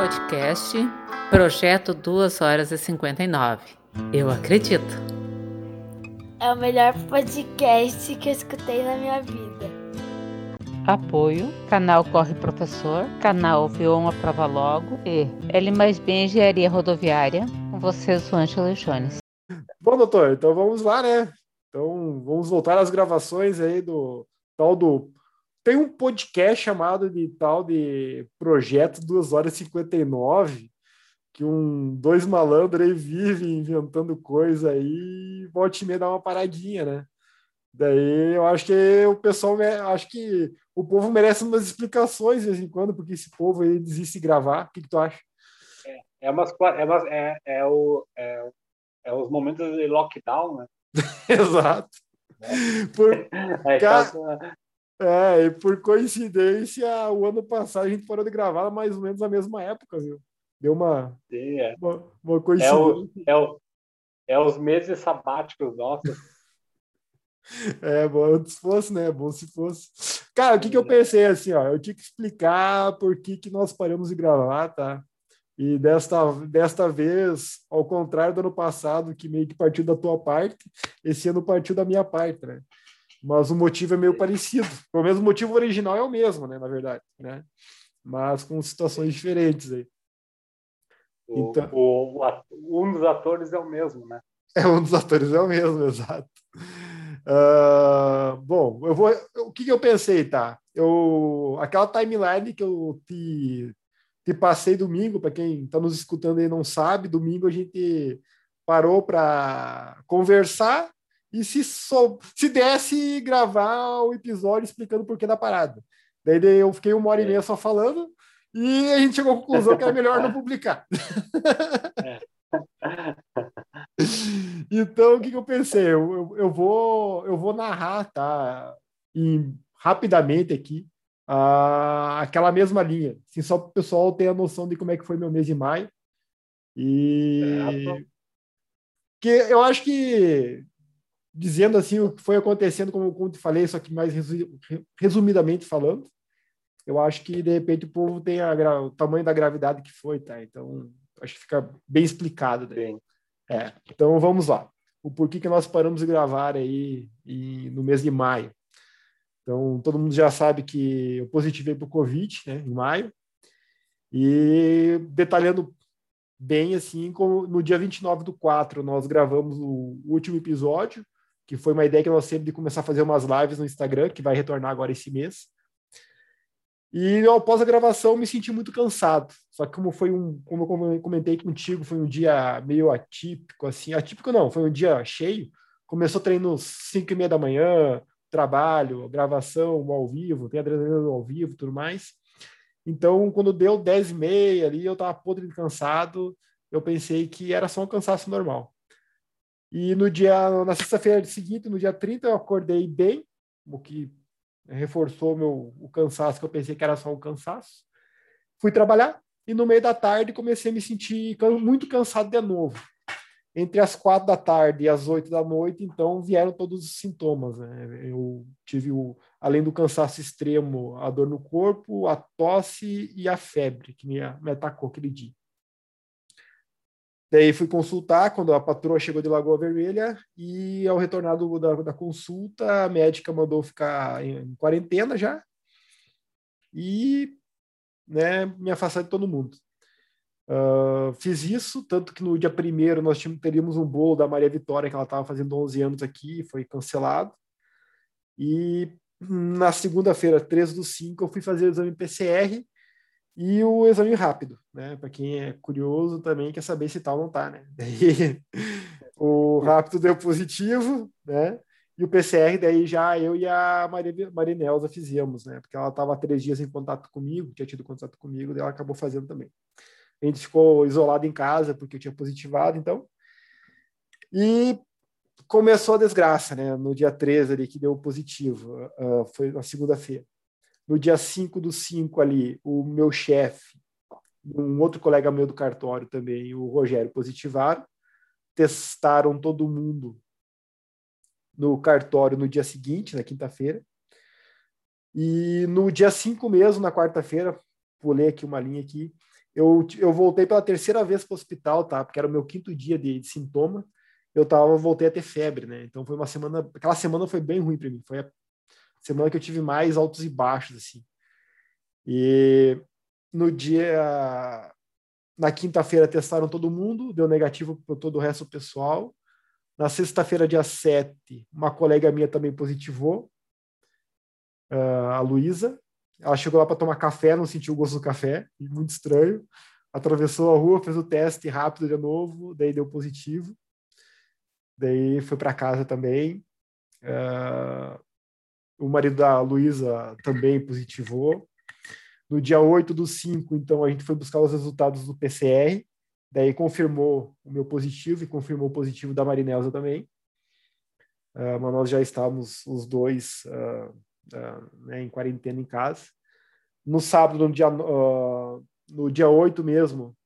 podcast Projeto 2 horas e 59. Eu acredito. É o melhor podcast que eu escutei na minha vida. Apoio, canal Corre Professor, canal Vioma Prova Logo e L mais B Engenharia Rodoviária. Com vocês, o Ângelo Jones. Bom, doutor, então vamos lá, né? Então vamos voltar às gravações aí do tal do tem um podcast chamado de tal de Projeto 2 horas e 59, que um, dois malandros aí vivem inventando coisa aí, volte e meia dá uma paradinha, né? Daí eu acho que o pessoal, acho que o povo merece umas explicações de vez em quando, porque esse povo aí desiste de gravar. O que, que tu acha? É, é, umas, é, umas, é, é, o, é, é os momentos de lockdown, né? Exato. É. Por, é, cara, é, e por coincidência, o ano passado a gente parou de gravar mais ou menos na mesma época, viu? Deu uma, é. uma, uma, coincidência. É, o, é, o, é os meses sabáticos nossos. É, bom se fosse, né? Bom se fosse. Cara, o que, que eu pensei assim, ó? Eu tinha que explicar por que, que nós paramos de gravar, tá? E desta, desta vez, ao contrário do ano passado, que meio que partiu da tua parte, esse ano partiu da minha parte, né? Mas o motivo é meio parecido. Pelo menos o motivo original é o mesmo, né, na verdade, né? Mas com situações diferentes aí. O, então, o, o, um dos atores é o mesmo, né? É, um dos atores é o mesmo, exato. Uh, bom, eu vou. O que, que eu pensei, tá? Eu, aquela timeline que eu te, te passei domingo, para quem está nos escutando e não sabe, domingo a gente parou para conversar e se, sou, se desse gravar o episódio explicando o porquê da parada. Daí eu fiquei uma hora e meia só falando e a gente chegou à conclusão que era melhor não publicar. É. então, o que, que eu pensei? Eu, eu, eu, vou, eu vou narrar tá, em, rapidamente aqui uh, aquela mesma linha, assim, só para o pessoal ter a noção de como é que foi meu mês de maio. E que eu acho que dizendo assim o que foi acontecendo, como, como te falei, só que mais resumidamente falando. Eu acho que de repente o povo tem a, o tamanho da gravidade que foi, tá? Então acho que fica bem explicado. Daí. É, então vamos lá. O porquê que nós paramos de gravar aí e, no mês de maio. Então todo mundo já sabe que eu positivei para o Covid, né, em maio. E detalhando bem assim, como no dia 29 do 4 nós gravamos o último episódio, que foi uma ideia que nós temos de começar a fazer umas lives no Instagram, que vai retornar agora esse mês. E após a gravação me senti muito cansado. Só que como foi um, como eu comentei contigo, foi um dia meio atípico, assim, atípico não, foi um dia cheio. Começou treino às 5 e meia da manhã, trabalho, gravação ao vivo, tem adrenalina ao vivo, tudo mais. Então, quando deu 10 e meia ali, eu estava podre de cansado, eu pensei que era só um cansaço normal. E no dia, na sexta-feira seguinte, no dia 30, eu acordei bem, o que reforçou meu, o cansaço, que eu pensei que era só um cansaço. Fui trabalhar e no meio da tarde comecei a me sentir muito cansado de novo. Entre as quatro da tarde e as oito da noite, então vieram todos os sintomas. Né? Eu tive, o, além do cansaço extremo, a dor no corpo, a tosse e a febre que me, me atacou aquele dia. Daí fui consultar quando a patroa chegou de Lagoa Vermelha e ao retornar do, da, da, consulta, a médica mandou ficar em, em quarentena já e né, me afastar de todo mundo. Uh, fiz isso, tanto que no dia primeiro nós tínhamos, teríamos um bolo da Maria Vitória, que ela estava fazendo 11 anos aqui, foi cancelado. E na segunda-feira, 13 do 5, eu fui fazer o exame PCR e o exame rápido, né? Para quem é curioso também quer saber se tal não tá, né? Daí, o rápido deu positivo, né? E o PCR, daí já eu e a Maria, Marinelza fizemos, né? Porque ela estava três dias em contato comigo, tinha tido contato comigo, daí ela acabou fazendo também. A gente ficou isolado em casa porque eu tinha positivado, então. E começou a desgraça, né? No dia 13 ali, que deu positivo, uh, foi na segunda-feira. No dia 5 do 5 ali, o meu chefe, um outro colega meu do cartório também, o Rogério, positivaram. Testaram todo mundo no cartório no dia seguinte, na quinta-feira. E no dia 5 mesmo, na quarta-feira, pulei aqui uma linha aqui, eu, eu voltei pela terceira vez para o hospital, tá? Porque era o meu quinto dia de, de sintoma. Eu tava, voltei a ter febre, né? Então foi uma semana, aquela semana foi bem ruim para mim. Foi a semana que eu tive mais altos e baixos, assim. E no dia, na quinta-feira testaram todo mundo, deu negativo para todo o resto do pessoal. Na sexta-feira, dia 7, uma colega minha também positivou, uh, a Luísa. Ela chegou lá para tomar café, não sentiu o gosto do café, muito estranho. Atravessou a rua, fez o teste rápido de novo, daí deu positivo. Daí foi para casa também. Uh, o marido da Luísa também positivou. No dia 8 do 5, então, a gente foi buscar os resultados do PCR. Daí confirmou o meu positivo e confirmou o positivo da Marinelza também. Uh, mas nós já estávamos os dois uh, uh, né, em quarentena em casa. No sábado, no dia, no dia 8 mesmo,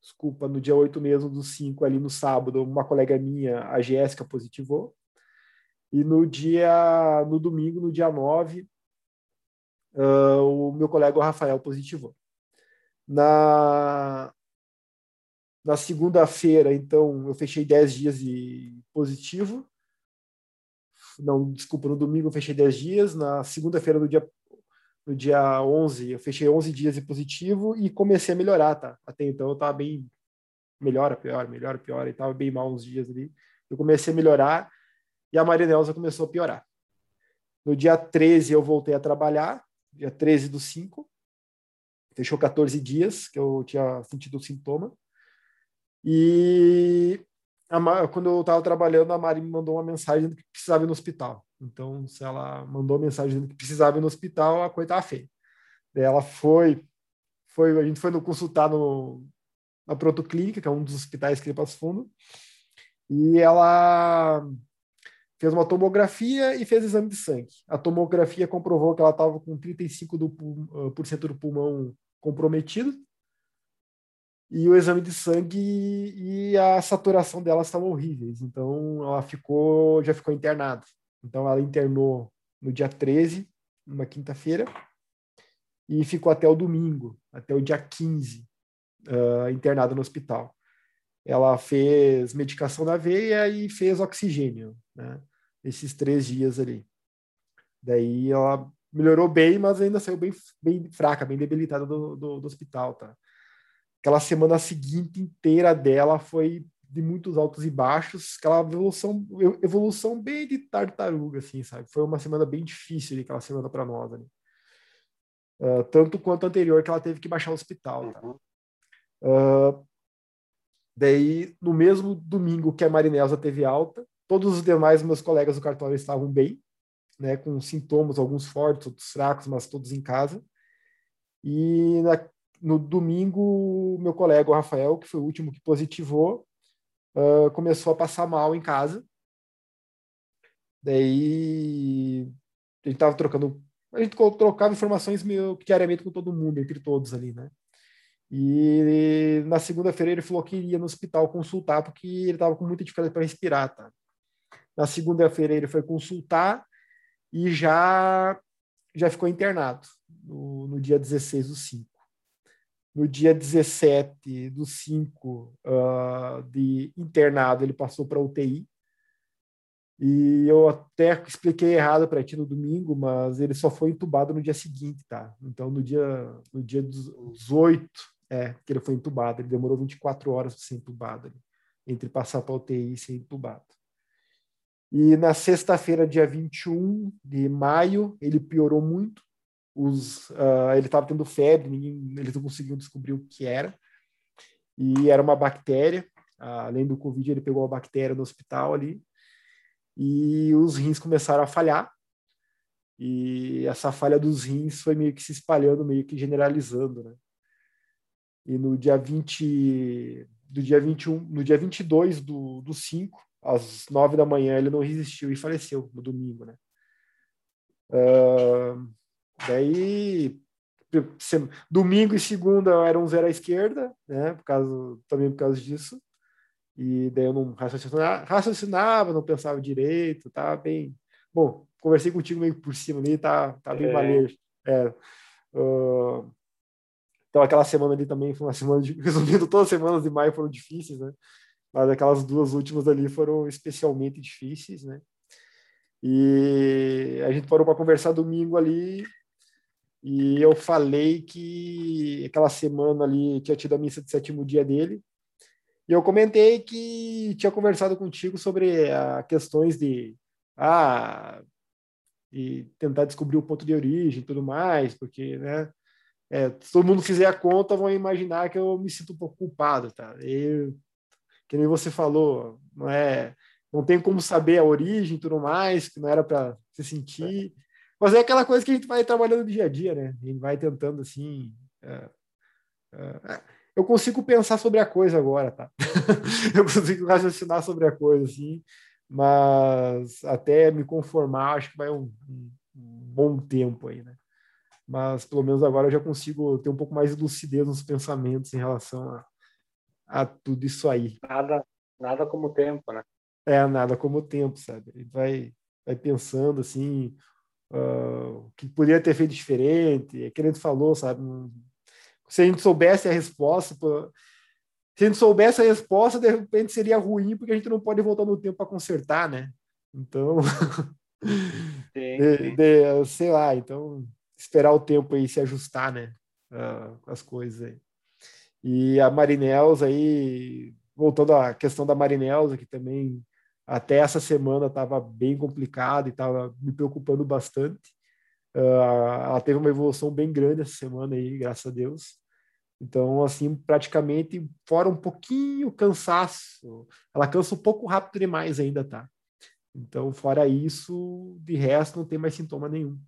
desculpa, no dia 8 mesmo dos 5 ali no sábado, uma colega minha, a Jéssica, positivou. E no dia, no domingo, no dia 9, o meu colega Rafael positivou. Na, na segunda-feira, então, eu fechei 10 dias de positivo. Não, desculpa, no domingo eu fechei 10 dias. Na segunda-feira, no dia, no dia 11, eu fechei 11 dias de positivo e comecei a melhorar, tá? Até então eu estava bem melhora, pior, melhora, pior, e estava bem mal uns dias ali. Eu comecei a melhorar e a Marinelza começou a piorar. No dia 13 eu voltei a trabalhar, dia 13 do 5. Fechou 14 dias que eu tinha sentido o sintoma. E a, quando eu estava trabalhando, a Mari me mandou uma mensagem que precisava ir no hospital. Então, se ela mandou mensagem que precisava ir no hospital, a coisa estava feia. Daí ela foi, foi, a gente foi no consultar no, na Protoclínica, que é um dos hospitais que ele passa fundo, e ela fez uma tomografia e fez exame de sangue. A tomografia comprovou que ela estava com 35% do, por cento do pulmão comprometido, e o exame de sangue e a saturação dela estavam horríveis. Então ela ficou, já ficou internada. Então ela internou no dia 13, numa quinta-feira, e ficou até o domingo, até o dia 15, uh, internada no hospital. Ela fez medicação na veia e fez oxigênio, né? Esses três dias ali. Daí ela melhorou bem, mas ainda saiu bem, bem fraca, bem debilitada do, do, do hospital, tá? aquela semana seguinte inteira dela foi de muitos altos e baixos, aquela evolução, evolução bem de tartaruga, assim, sabe? Foi uma semana bem difícil aquela semana para nós, né? Uh, tanto quanto a anterior, que ela teve que baixar o hospital. Tá? Uh, daí, no mesmo domingo que a Marinelza teve alta, todos os demais meus colegas do cartório estavam bem, né, com sintomas, alguns fortes, outros fracos, mas todos em casa. E na, no domingo, meu colega, o Rafael, que foi o último que positivou, uh, começou a passar mal em casa. Daí a gente tava trocando, a gente trocava informações meio diariamente com todo mundo, entre todos ali, né? E na segunda-feira ele falou que iria no hospital consultar porque ele estava com muita dificuldade para respirar, tá? Na segunda-feira ele foi consultar e já já ficou internado no, no dia 16 do 5 no dia 17 do 5 uh, de internado, ele passou para UTI. E eu até expliquei errado para ti no domingo, mas ele só foi entubado no dia seguinte, tá? Então, no dia, no dia 18, é, que ele foi entubado. Ele demorou 24 horas para ser entubado, ali, entre passar para UTI e ser entubado. E na sexta-feira, dia 21 de maio, ele piorou muito os, uh, ele estava tendo febre, ninguém, eles não conseguiam descobrir o que era. E era uma bactéria. Uh, além do Covid, ele pegou uma bactéria no hospital ali. E os rins começaram a falhar. E essa falha dos rins foi meio que se espalhando, meio que generalizando, né? E no dia 20, do dia 21, no dia 22 do, do 5, às 9 da manhã, ele não resistiu e faleceu no domingo, né? Uh, Daí, domingo e segunda era um zero à esquerda, né? Por causa, também por causa disso. E daí eu não raciocinava, raciocinava não pensava direito, tá bem. Bom, conversei contigo meio por cima ali, tá, tá bem é. É. Uh, Então aquela semana ali também foi uma semana, de, resumindo, todas as semanas de maio foram difíceis, né? Mas aquelas duas últimas ali foram especialmente difíceis, né? E a gente parou para conversar domingo ali e eu falei que aquela semana ali tinha tido a missa de sétimo dia dele. E eu comentei que tinha conversado contigo sobre a, questões de ah, e tentar descobrir o ponto de origem e tudo mais, porque, né, é, se todo mundo fizer a conta, vão imaginar que eu me sinto um pouco culpado, tá? E, que nem você falou, não é, não tem como saber a origem e tudo mais, que não era para se sentir, mas é aquela coisa que a gente vai trabalhando no dia a dia, né? A gente vai tentando assim. É, é, eu consigo pensar sobre a coisa agora, tá? eu consigo raciocinar sobre a coisa, assim, mas até me conformar, acho que vai um, um bom tempo aí, né? Mas pelo menos agora eu já consigo ter um pouco mais de lucidez nos pensamentos em relação a, a tudo isso aí. Nada, nada como tempo, né? É, nada como tempo, sabe? Ele vai, vai pensando assim, uh, que poderia ter feito diferente, é que a gente falou, sabe? Se a gente soubesse a resposta, se a gente soubesse a resposta, de repente seria ruim, porque a gente não pode voltar no tempo para consertar, né? Então, sim, sim. De, de, sei lá, então esperar o tempo aí se ajustar, né? As coisas aí. E a Marinels aí, voltando à questão da Marinels, que também até essa semana estava bem complicado e estava me preocupando bastante. Uh, ela teve uma evolução bem grande essa semana aí, graças a Deus. Então, assim, praticamente, fora um pouquinho cansaço, ela cansa um pouco rápido demais ainda, tá? Então, fora isso, de resto, não tem mais sintoma nenhum.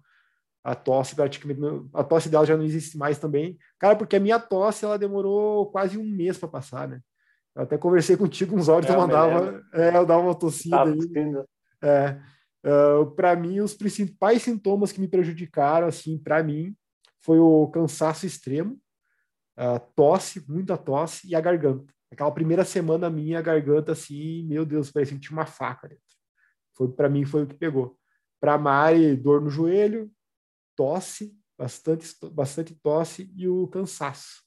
A tosse, praticamente, a tosse dela já não existe mais também. Cara, porque a minha tosse, ela demorou quase um mês para passar, né? Eu até conversei contigo uns áudios, é, eu mandava, é, eu dava uma tossida aí. É, uh, para mim, os principais sintomas que me prejudicaram, assim, para mim, foi o cansaço extremo, a tosse, muita tosse e a garganta. Aquela primeira semana minha, a garganta, assim, meu Deus, parecia que tinha uma faca dentro. Foi para mim foi o que pegou. Para Mari, dor no joelho, tosse, bastante, bastante tosse e o cansaço.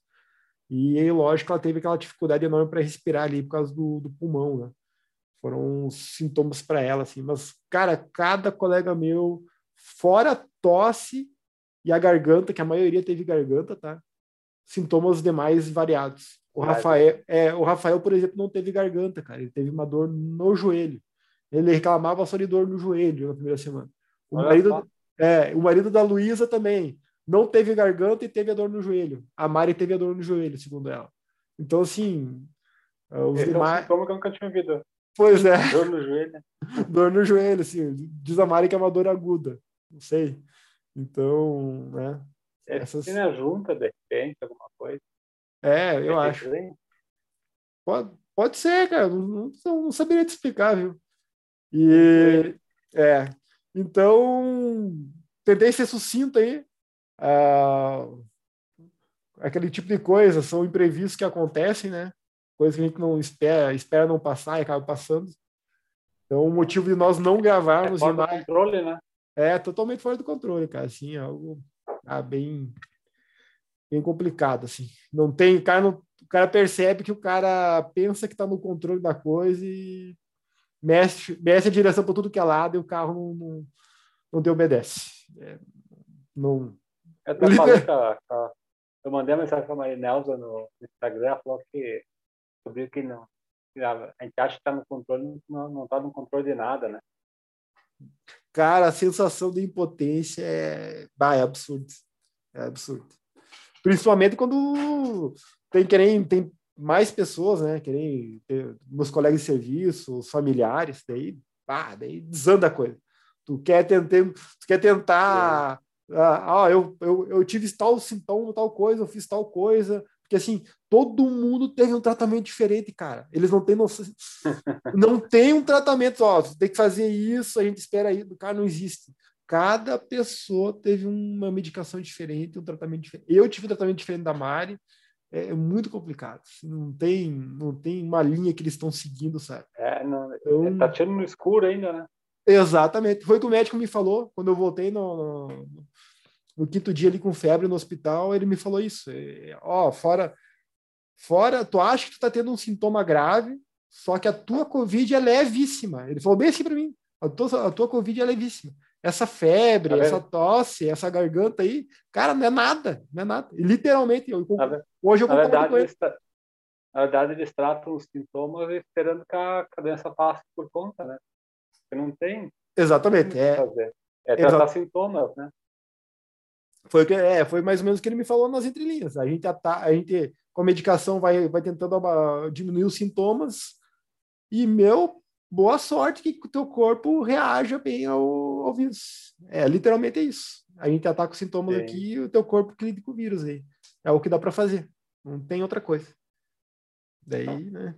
E aí, lógico, ela teve aquela dificuldade enorme para respirar ali por causa do, do pulmão, né? Foram sintomas para ela, assim. Mas, cara, cada colega meu, fora tosse e a garganta, que a maioria teve garganta, tá? Sintomas demais variados. O Rafael, é, o Rafael, por exemplo, não teve garganta, cara. Ele teve uma dor no joelho. Ele reclamava só de dor no joelho na primeira semana. O marido, é, o marido da Luísa também não teve garganta e teve a dor no joelho. A Mari teve a dor no joelho, segundo ela. Então, assim, ah, os Esse demais. É um que eu nunca tinha ouvido. Pois é. Dor no joelho. dor no joelho, assim. Diz a Mari que é uma dor aguda. Não sei. Então, né? É, essas... junta, de repente, alguma coisa. É, eu é acho. Pode, pode ser, cara. Não, não, não saberia te explicar, viu? E, é. Então, tentei ser sucinto aí ah, aquele tipo de coisa, são imprevistos que acontecem, né? Coisas que a gente não espera, espera não passar e acaba passando. Então, o motivo de nós não gravarmos... É fora do controle, né? É, totalmente fora do controle, cara. Assim, é algo ah, bem, bem complicado, assim. Não tem... O cara, não, o cara percebe que o cara pensa que está no controle da coisa e mexe, mexe a direção para tudo que é lado e o carro não, não, não te obedece. É, não, eu até falei com a, Eu mandei uma mensagem para a Marinelza no Instagram, ela falou que descobriu que não. A gente acha que está no controle, não está no controle de nada, né? Cara, a sensação de impotência é, bah, é absurdo. É absurdo. Principalmente quando tem querem, tem mais pessoas, né? Querem ter meus colegas de serviço, os familiares, daí, pá, daí desanda a coisa. Tu quer tentar, tu quer tentar é ah, ah, eu, eu, eu tive tal sintoma, tal coisa, eu fiz tal coisa. Porque assim, todo mundo teve um tratamento diferente, cara. Eles não têm noção. não tem um tratamento, ó, tem que fazer isso, a gente espera aí. Cara, não existe. Cada pessoa teve uma medicação diferente, um tratamento diferente. Eu tive um tratamento diferente da Mari. É, é muito complicado. Não tem, não tem uma linha que eles estão seguindo, sabe? É, não, então, tá tirando no escuro ainda, né? Exatamente. Foi o que o médico me falou quando eu voltei no, no, no quinto dia ali com febre no hospital, ele me falou isso. É, ó, fora, fora, tu acha que tu tá tendo um sintoma grave, só que a tua Covid é levíssima. Ele falou bem assim para mim: a tua, a tua Covid é levíssima. Essa febre, tá essa tosse, essa garganta aí, cara, não é nada, não é nada. E, literalmente, eu, hoje eu concordo verdade, com ele. Na verdade, eles tratam os sintomas esperando que a, que a doença passe por conta, né? Porque não tem. Exatamente. É, fazer. é tratar sintomas, né? Foi, que, é, foi mais ou menos o que ele me falou nas entrelinhas. A gente, a gente com a medicação, vai, vai tentando diminuir os sintomas. E, meu, boa sorte que o teu corpo reaja bem ao, ao vírus. É, literalmente é isso. A gente ataca os sintomas Sim. aqui e o teu corpo lida com o vírus aí. É o que dá para fazer. Não tem outra coisa. Daí, né?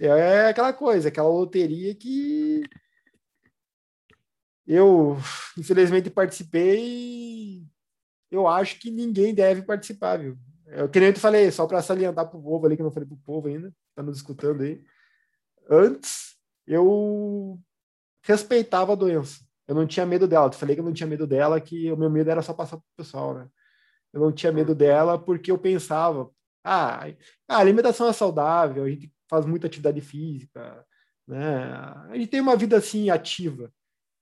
É aquela coisa, aquela loteria que eu, infelizmente, participei. Eu acho que ninguém deve participar, viu? Eu queria eu te falei, só para salientar para o povo ali, que eu não falei para o povo ainda, está nos escutando aí. Antes, eu respeitava a doença. Eu não tinha medo dela. Eu falei que eu não tinha medo dela, que o meu medo era só passar para o pessoal, né? Eu não tinha medo dela porque eu pensava, ah, a alimentação é saudável, a gente faz muita atividade física, né? A gente tem uma vida assim ativa.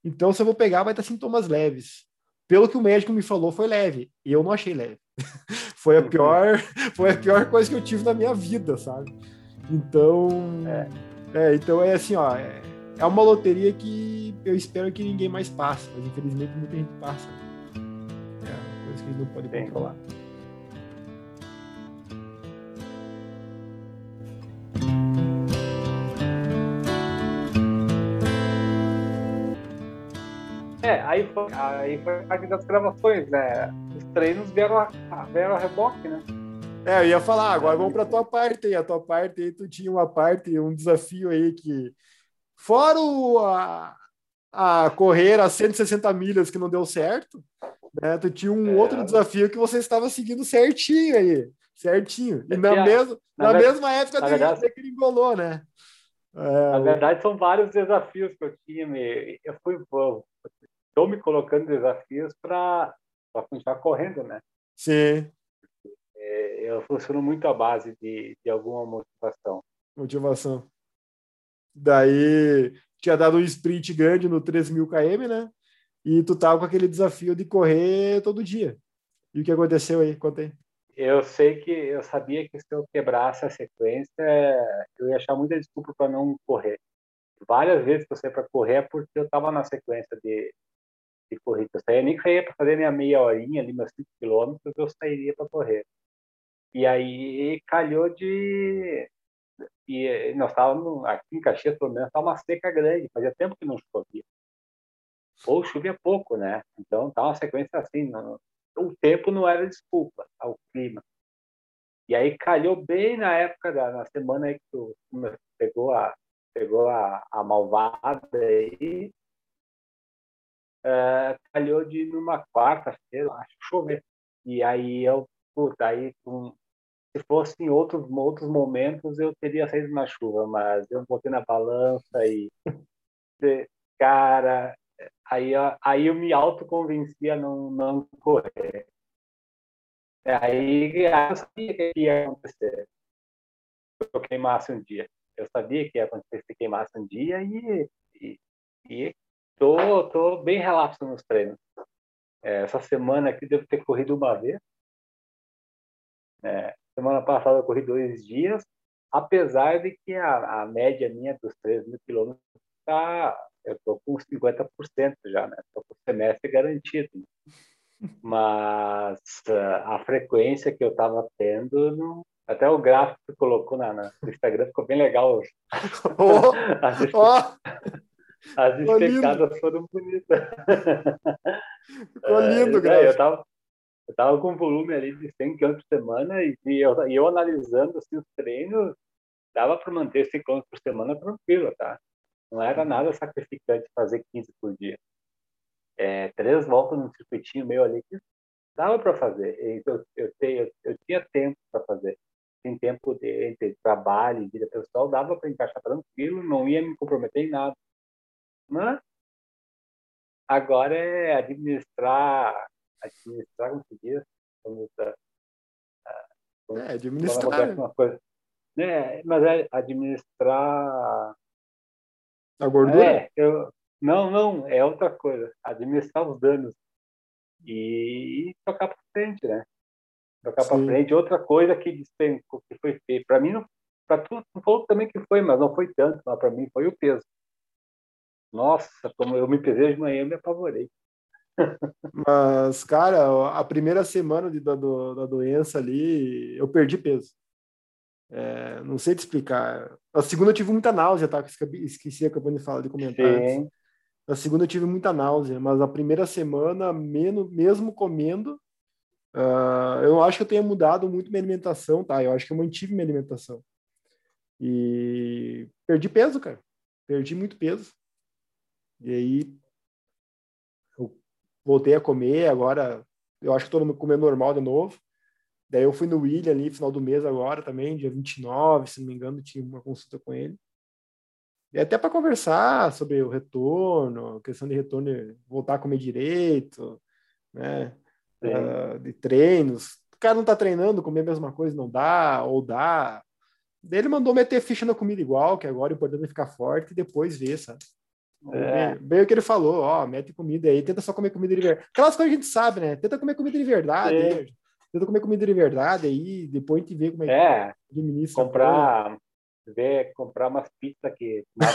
Então, se eu vou pegar, vai ter sintomas leves. Pelo que o médico me falou, foi leve. E eu não achei leve. foi a pior, foi a pior coisa que eu tive na minha vida, sabe? Então, é, é então é assim, ó, é, é, uma loteria que eu espero que ninguém mais passe, mas infelizmente muita gente passa. É uma coisa que a gente não pode controlar. É, aí foi, aí foi parte das gravações, né? Os treinos vieram a, vieram a reboque, né? É, eu ia falar, agora vamos para a tua parte aí. A tua parte aí, tu tinha uma parte, um desafio aí que. Fora o, a, a correr a 160 milhas que não deu certo, né? Tu tinha um é. outro desafio que você estava seguindo certinho aí. Certinho. E na, mesmo, na, na mesma época verdade, que engolou, né? É, na verdade, são vários desafios que eu tinha. Eu fui, estou me colocando desafios para continuar correndo, né? Sim. É, eu funciono muito à base de, de alguma motivação. Motivação. Daí tinha dado um sprint grande no 3.000 km, né? E tu tava com aquele desafio de correr todo dia. E o que aconteceu aí? Conta aí. Eu sei que eu sabia que se eu quebrasse a sequência, eu ia achar muita desculpa para não correr. Várias vezes que eu saí para correr é porque eu estava na sequência de, de corrida. Eu saía nem que saía para fazer minha meia horinha ali, meus 5 quilômetros, eu sairia para correr. E aí calhou de. E nós estávamos aqui em Caxias, pelo menos, estava uma seca grande, fazia tempo que não chovia. Ou chovia pouco, né? Então estava uma sequência assim. Não... O tempo não era desculpa ao clima. E aí calhou bem na época da na semana aí que tu pegou a pegou a, a malvada aí uh, calhou de numa quarta-feira, acho, chover. E aí eu, puta, aí se fosse em outros, outros momentos eu teria saído na chuva, mas eu botei na balança e, cara, aí, aí eu me autoconvenci a não, não correr. Aí eu sabia que ia acontecer. Eu queimasse um dia. Eu sabia que ia acontecer se queimasse um dia e, e, e Tô, tô bem relapso nos treinos. É, essa semana aqui devo ter corrido uma vez. É, semana passada eu corri dois dias, apesar de que a, a média minha dos 3 mil quilômetros tá, eu tô com 50% já, né? Tô com o semestre garantido. Mas uh, a frequência que eu tava tendo, não... até o gráfico que colocou na, na, no Instagram ficou bem legal. Oh, oh. As especadas foram bonitas. Ficou lindo, é, Graça. Eu tava, eu tava com volume ali de 100 km por semana e, e eu, e eu analisando assim, os treinos, dava para manter 100 km por semana tranquilo, tá? Não era nada sacrificante fazer 15 por dia. É, três voltas no circuitinho meio ali que dava para fazer. Eu, eu, eu, eu tinha tempo para fazer. Tem tempo de, entre trabalho e vida pessoal, dava para encaixar tranquilo, não ia me comprometer em nada. Né? Agora é administrar administrar, como se diz, vamos, uh, é, administrar. Coisa. É, mas é administrar. A gordura? É, eu, não, não, é outra coisa. Administrar os danos. E, e tocar para frente, né? Tocar para frente. Outra coisa que despencou, que foi feito. Para mim, para tu, tu falou também que foi, mas não foi tanto. Mas para mim foi o peso. Nossa, como eu me pesei de manhã, eu me apavorei. Mas, cara, a primeira semana de, da, da doença ali, eu perdi peso. É, não sei te explicar. A segunda eu tive muita náusea, tá? Esqueci, acabando de falar, de comentar. Sim. Na segunda eu tive muita náusea, mas a primeira semana, menos, mesmo comendo, uh, eu acho que eu tenho mudado muito minha alimentação, tá? Eu acho que eu mantive minha alimentação. E perdi peso, cara. Perdi muito peso. E aí voltei a comer, agora eu acho que estou comendo normal de novo. Daí eu fui no William ali, final do mês agora também, dia 29, se não me engano, tinha uma consulta com ele. E até para conversar sobre o retorno, questão de retorno, voltar a comer direito, né? Uh, de treinos. O cara não tá treinando, comer a mesma coisa não dá, ou dá. Daí ele mandou meter ficha na comida igual, que agora o importante é ficar forte e depois ver, sabe? É. Bem, o que ele falou, ó, mete comida aí, tenta só comer comida de verdade. Aquelas coisas que a gente sabe, né? Tenta comer comida de verdade. Aí, tenta comer comida de verdade aí, depois a gente vê como é, é que administra. Comprar, ver, comprar umas pizzas que na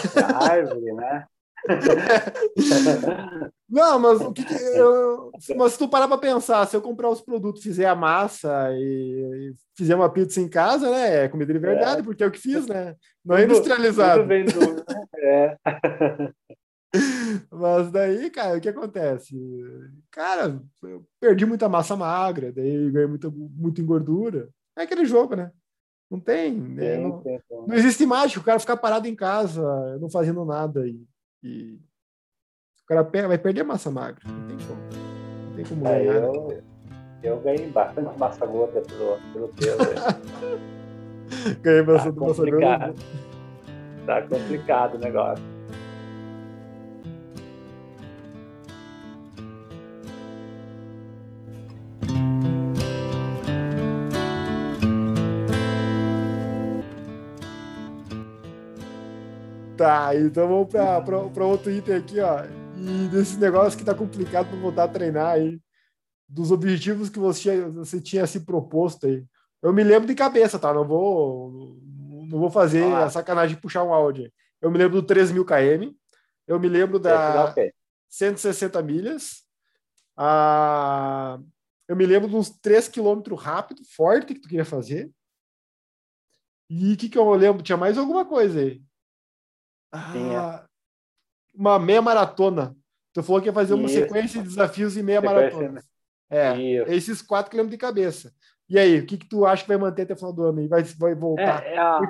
árvore, né? Não, mas o que, que eu, mas se tu parar para pensar, se eu comprar os produtos, fizer a massa e, e fizer uma pizza em casa, né? É comida de verdade, é. porque é o que fiz, né? Não é industrializado. Tudo tudo. É. Mas daí, cara, o que acontece? Cara, eu perdi muita massa magra, daí ganhei muita, muita gordura. É aquele jogo, né? Não tem. Né? não, não, existe mágica, o cara ficar parado em casa, não fazendo nada. E, e o cara vai perder massa magra. Não tem como. Não tem como é, ganhar. Eu, né? eu ganhei bastante massa gorda pelo, pelo peso. ganhei bastante tá massa gorda. Tá complicado o negócio. Tá, então vamos para outro item aqui, ó. E desse negócio que tá complicado para voltar a treinar aí. Dos objetivos que você, você tinha se proposto aí. Eu me lembro de cabeça, tá? Não vou, não vou fazer ah. a sacanagem de puxar um áudio. Eu me lembro do 3 mil km. Eu me lembro da 160 milhas. Ah, eu me lembro de uns 3 quilômetros rápido, forte que tu queria fazer. E o que, que eu lembro? Tinha mais alguma coisa aí. Ah, uma meia maratona. Tu falou que ia fazer uma Isso. sequência de desafios e meia maratona. É, Isso. esses quatro que lembro de cabeça. E aí, o que, que tu acha que vai manter até o final do ano? E vai, vai voltar? É, é a,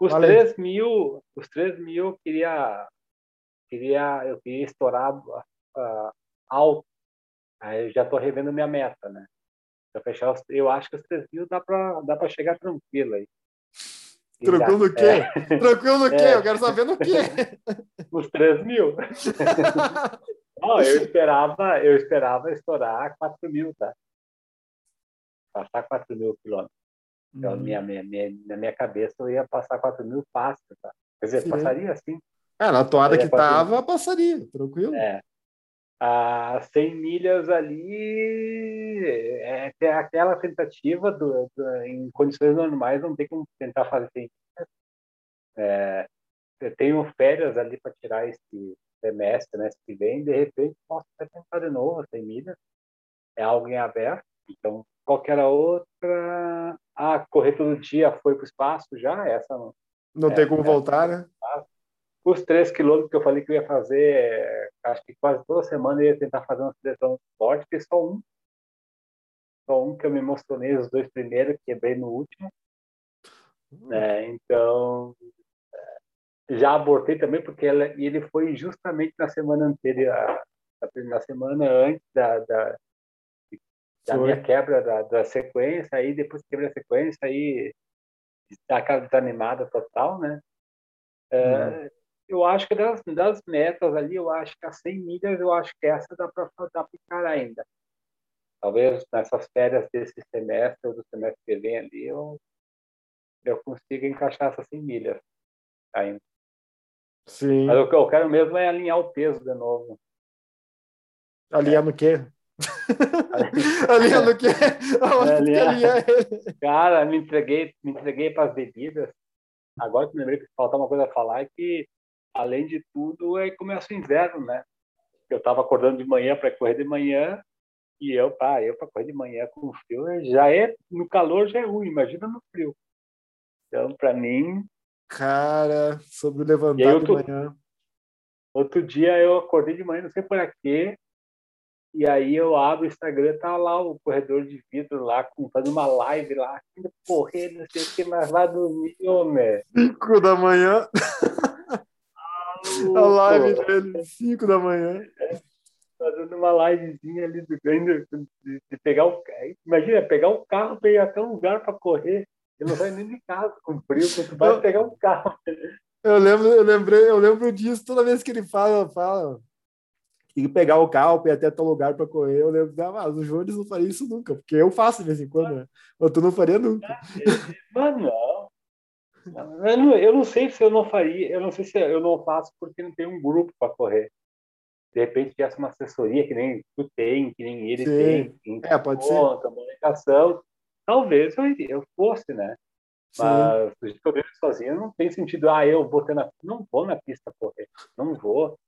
os Valeu. 3 mil, os 3 mil eu queria, queria, eu queria estourar uh, alto. Aí eu já estou revendo minha meta, né? fechar os, eu acho que os 3 mil dá para dá chegar tranquilo aí. Tranquilo no quê? É. Tranquilo no quê? É. Eu quero saber no quê? Os 3 mil. Não, eu esperava, eu esperava estourar 4 mil, tá? Passar 4 mil quilômetros. Então, hum. minha, minha, minha, na minha cabeça, eu ia passar 4 mil fácil, tá? Quer dizer, sim. passaria assim. É, na toada que tava, passaria, tranquilo. É. A 100 milhas ali é, é aquela tentativa do, do, em condições normais não tem como tentar fazer 100 milhas. É, eu tenho férias ali para tirar esse semestre, né, que vem, de repente posso até tentar de novo 100 milhas. É algo em aberto, então qualquer outra. Ah, correr todo dia foi para o espaço já, essa não. Não é, tem como voltar, né? Os três quilômetros que eu falei que eu ia fazer, acho que quase toda semana eu ia tentar fazer uma seleção esporte, que só um. Só um que eu me emocionei, os dois primeiros, quebrei no último. Uhum. É, então, é, já abortei também, porque ela, ele foi justamente na semana anterior, na semana antes da, da, da minha quebra da, da sequência, aí depois que quebrei a sequência, aí dá aquela desanimada total, né? É, uhum eu acho que das, das metas ali, eu acho que as 100 milhas, eu acho que essa dá para encarar ainda. Talvez nessas férias desse semestre ou do semestre que vem ali, eu, eu consiga encaixar essas 100 milhas ainda. Sim. Mas o que eu quero mesmo é alinhar o peso de novo. Alinhar no quê? alinhar no quê? É, alinhar. Cara, me entreguei, me entreguei para as bebidas. Agora que eu lembrei que falta uma coisa a falar é que, além de tudo, é começa o inverno, né? Eu estava acordando de manhã para correr de manhã e eu, pá, eu para correr de manhã com frio já é no calor já é ruim, imagina no frio. Então, para mim, Cara, sobre aí levantar eu de manhã. outro dia eu acordei de manhã, não sei por quê, e aí eu abro o Instagram, tá lá o corredor de vidro lá, fazendo uma live lá, correr, não sei o que, mas vai dormir, homem. 5 da manhã, a live dele, 5 da manhã. fazendo uma livezinha ali do ainda de, de pegar o imagina pegar o carro para ir até um lugar para correr ele não vai nem de casa com frio quando vai pegar um carro Eu lembro, eu lembrei, eu lembro disso toda vez que ele fala, fala. Tem que pegar o carro ir até tal lugar para correr. Eu lembro, ah, mas o Jones não faria isso nunca, porque eu faço de vez em quando, né? Mas tu não faria nunca. mas não eu não, eu não sei se eu não faria eu não sei se eu não faço porque não tem um grupo para correr de repente tivesse uma assessoria que nem tu tem que nem ele Sim. tem É, pode ser. conta, comunicação talvez eu, eu fosse né Sim. Mas do jeito que eu vejo sozinho, não tem sentido. Ah, eu vou ter na. Não vou na pista correr. Não vou.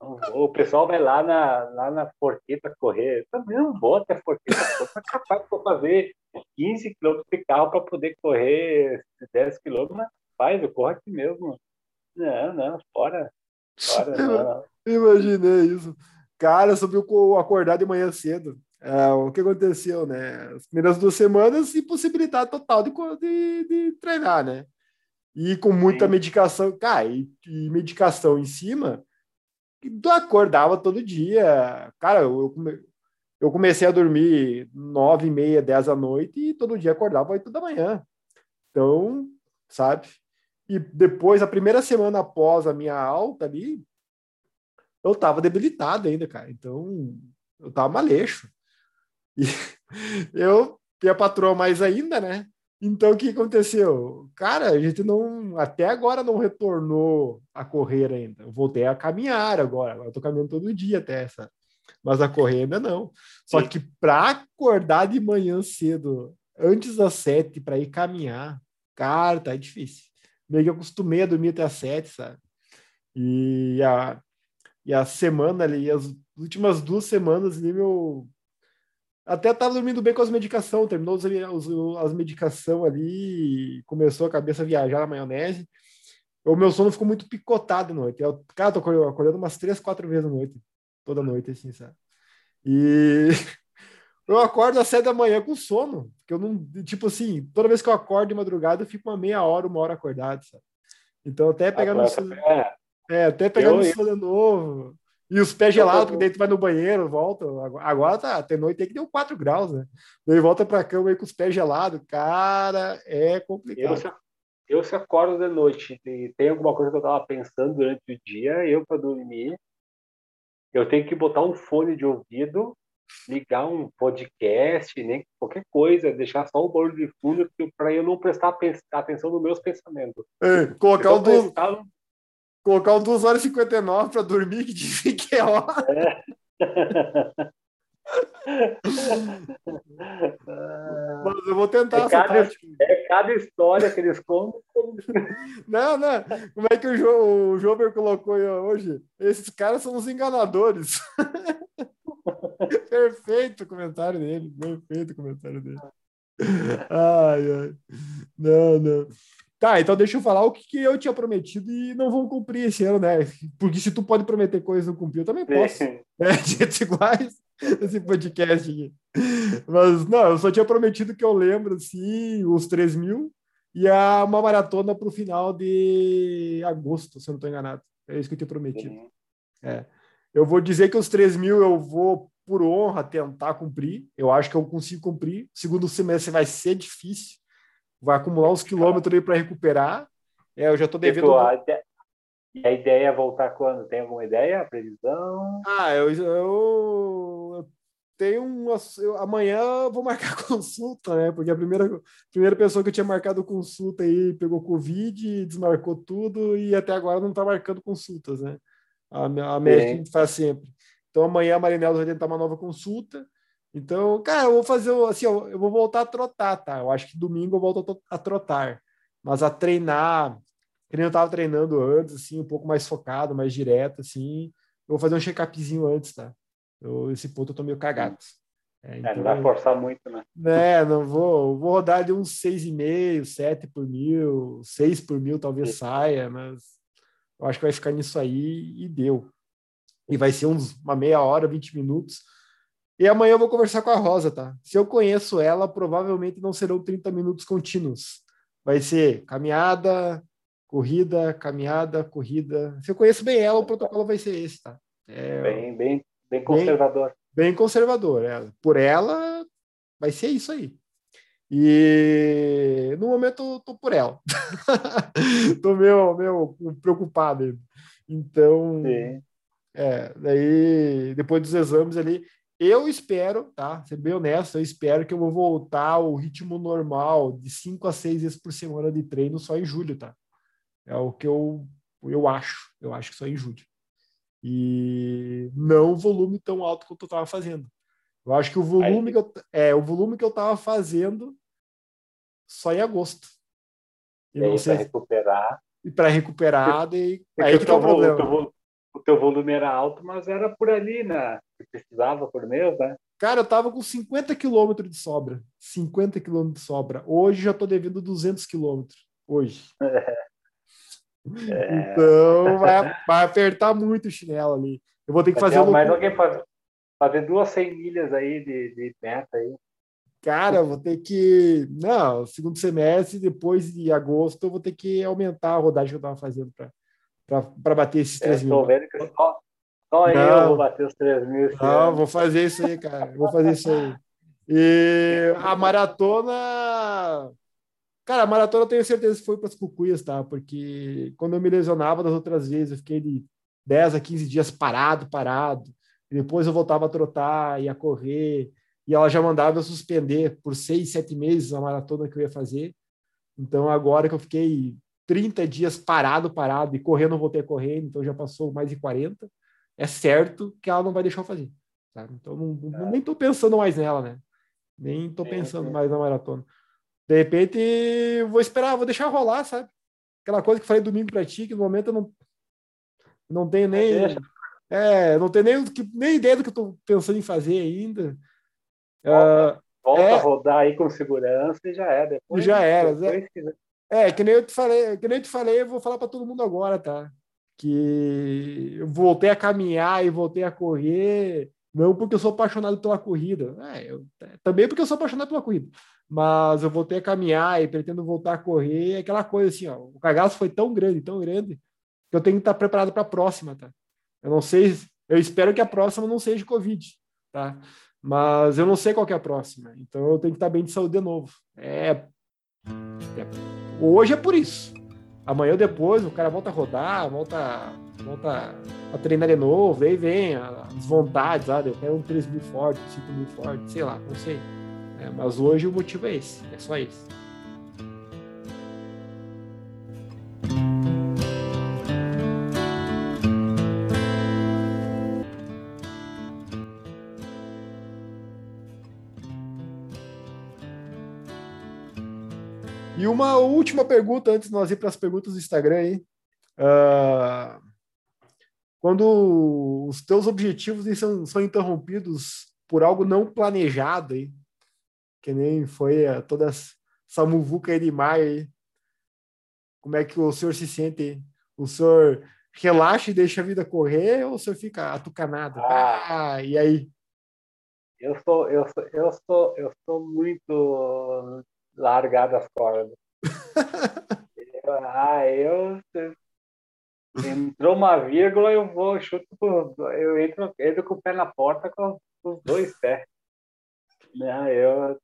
O pessoal vai lá na, lá na Forqueta correr. Eu também não vou até a Forqueta. Eu sou capaz de fazer 15 quilômetros de carro para poder correr 10 quilômetros. Mas faz, eu corro aqui mesmo. Não, não, fora. Fora, não. Imaginei isso. Cara, sobre o co- acordar de manhã cedo. É, o que aconteceu, né? As primeiras duas semanas, impossibilidade total de, de, de treinar, né? E com muita Sim. medicação, cara, e, e medicação em cima, acordava todo dia. Cara, eu, eu come- eu comecei a dormir nove e meia, dez da noite e todo dia acordava oito da manhã. Então, sabe? E depois, a primeira semana após a minha alta ali, eu tava debilitado ainda, cara. Então, eu tava maleixo. E eu e a patroa mais ainda, né? Então, o que aconteceu? Cara, a gente não, até agora não retornou a correr ainda. Eu voltei a caminhar agora. Eu tô caminhando todo dia até essa. Mas a correr ainda não. Só Sim. que para acordar de manhã cedo, antes das sete, para ir caminhar, cara, tá difícil. Meio que eu acostumei a dormir até às sete, sabe? E a, e a semana ali, as últimas duas semanas ali, meu. Até tava dormindo bem com as medicações, terminou os, os, as medicações ali, começou a cabeça a viajar na maionese. O meu sono ficou muito picotado à noite. Eu, cara, tô acordando- umas três, quatro vezes à noite, toda noite, assim, sabe? E eu acordo às sete da manhã com sono, porque eu não, tipo assim, toda vez que eu acordo de madrugada, eu fico uma meia hora, uma hora acordado, sabe? Então, até pegar no sono. é, É, até pegar Eu- no sono de novo. E os pés Eu- gelados, eu- porque daí tu vai no banheiro, volta. Agora- tá, tem noite aí que deu 4 graus, né? Daí volta pra cama aí com os pés gelados. Cara, é eu, complicado. se, eu se acordo de noite e tem alguma coisa que eu tava pensando durante o dia, eu para dormir, eu tenho que botar um fone de ouvido, ligar um podcast, nem qualquer coisa, deixar só o barulho de fundo para eu não prestar atenção nos meus pensamentos. É, colocar, Eu um prestando- colocar um 2 horas e 59 pra dormir, que que é hora. Mas eu vou tentar É essa cada- tática. É cada história que eles contam. Não, não. Como é que o, jo, o Jober colocou hoje? Esses caras são os enganadores. Perfeito o comentário dele. Perfeito o comentário dele. Ai, ai. Não, não. Tá, então deixa eu falar o que, que eu tinha prometido e não vou cumprir esse ano, né? Porque se tu pode prometer coisas e não cumprir, eu também posso. É, gente iguais esse podcast aqui. Mas, não, eu só tinha prometido que eu lembro, assim, os 3 mil e a, uma maratona para o final de agosto, se eu não estou enganado. É isso que eu tinha prometido. É. Eu vou dizer que os 3 mil eu vou, por honra, tentar cumprir. Eu acho que eu consigo cumprir. Segundo semestre vai ser difícil. Vai acumular uns quilômetros aí para recuperar. É, eu já estou devendo. Tipo, a E a ideia é voltar quando? Tem alguma ideia? A previsão? Ah, eu, eu, tem um. Amanhã eu vou marcar consulta, né? Porque a primeira, primeira pessoa que eu tinha marcado consulta aí pegou Covid, desmarcou tudo e até agora não está marcando consultas, né? A, a médica faz sempre. Então amanhã a Marinela vai tentar uma nova consulta. Então, cara, eu vou fazer assim, eu vou voltar a trotar, tá? Eu acho que domingo eu volto a trotar, mas a treinar, que nem eu estava treinando antes, assim, um pouco mais focado, mais direto, assim. Eu vou fazer um check-upzinho antes, tá? Eu, esse ponto eu tô meio cagado. É, então, é, não vai então, forçar muito, né? É, não vou. Vou rodar de uns 6,5, 7 por mil, 6 por mil talvez Sim. saia, mas eu acho que vai ficar nisso aí e deu. E vai ser uns, uma meia hora, 20 minutos. E amanhã eu vou conversar com a Rosa, tá? Se eu conheço ela, provavelmente não serão 30 minutos contínuos. Vai ser caminhada, corrida, caminhada, corrida. Se eu conheço bem ela, o protocolo vai ser esse, tá? É, bem, bem Bem conservador. Bem, bem conservador. É. Por ela, vai ser isso aí. E no momento eu tô por ela. tô meio, meio preocupado. Então, Sim. é, daí depois dos exames ali, eu espero, tá? Ser bem honesto, eu espero que eu vou voltar ao ritmo normal de 5 a 6 vezes por semana de treino só em julho, tá? É o que eu, eu acho. Eu acho que só em julho e não o volume tão alto quanto eu estava fazendo. Eu acho que o volume Aí, que eu, é o volume que eu estava fazendo só em agosto. E, e para recuperar. E para recuperar, e aí que tá o problema. Teu, o teu volume era alto, mas era por ali, né? Que precisava por mês, né? Cara, eu tava com 50 quilômetros de sobra. 50 quilômetros de sobra. Hoje já tô devendo 200 quilômetros. Hoje. É. Então vai, vai, apertar muito o chinelo ali. Eu vou ter que fazer. Mais alguém fazer, fazer duas 100 milhas aí de, de meta aí. Cara, vou ter que. Não, segundo semestre, depois de agosto, eu vou ter que aumentar a rodagem que eu estava fazendo para bater esses 3 mil. Estou vendo que só, só eu vou bater os 3 mil. Não, vou fazer isso aí, cara. Vou fazer isso aí. E a maratona Cara, a maratona eu tenho certeza que foi para as cucuias, tá? Porque quando eu me lesionava das outras vezes, eu fiquei de 10 a 15 dias parado, parado. E depois eu voltava a trotar e a correr. E ela já mandava eu suspender por seis, sete meses a maratona que eu ia fazer. Então, agora que eu fiquei 30 dias parado, parado, e correndo, voltei a correr, então já passou mais de 40, é certo que ela não vai deixar eu fazer. Sabe? Então, não, não, nem estou pensando mais nela, né? Nem estou pensando mais na maratona. De repente, vou esperar, vou deixar rolar, sabe? Aquela coisa que eu falei domingo para ti, que no momento eu não, não tenho nem. É, não tenho nem, nem ideia do que eu estou pensando em fazer ainda. Volta, uh, volta é, a rodar aí com segurança e já é. Depois, já era. Depois, é, é, que nem eu te falei, que nem eu te falei, eu vou falar para todo mundo agora, tá? Que eu voltei a caminhar e voltei a correr, não porque eu sou apaixonado pela corrida, é, eu, também porque eu sou apaixonado pela corrida, mas eu voltei a caminhar e pretendo voltar a correr, é aquela coisa assim, ó, o cagaço foi tão grande, tão grande, que eu tenho que estar preparado para a próxima, tá? Eu não sei, eu espero que a próxima não seja Covid, tá? Mas eu não sei qual é a próxima, então eu tenho que estar bem de saúde de novo. É, é hoje é por isso. Amanhã ou depois o cara volta a rodar, volta, volta a treinar de novo, aí vem as vontades, ah, eu quero um 3 mil forte, 5 mil forte, sei lá, não sei. É, mas hoje o motivo é esse, é só esse. Uma última pergunta antes de nós ir para as perguntas do Instagram aí. Uh, quando os teus objetivos são, são interrompidos por algo não planejado aí, que nem foi a, toda essa muvuca aí de maio aí. Como é que o senhor se sente aí? O senhor relaxa e deixa a vida correr ou o senhor fica atucanado? Ah, ah e aí? Eu sou, eu sou, eu sou, eu sou muito largado as cordas. Ah, eu entrou uma vírgula, eu vou, chuto, eu entro, entro com o pé na porta com os dois pés. Né? Eu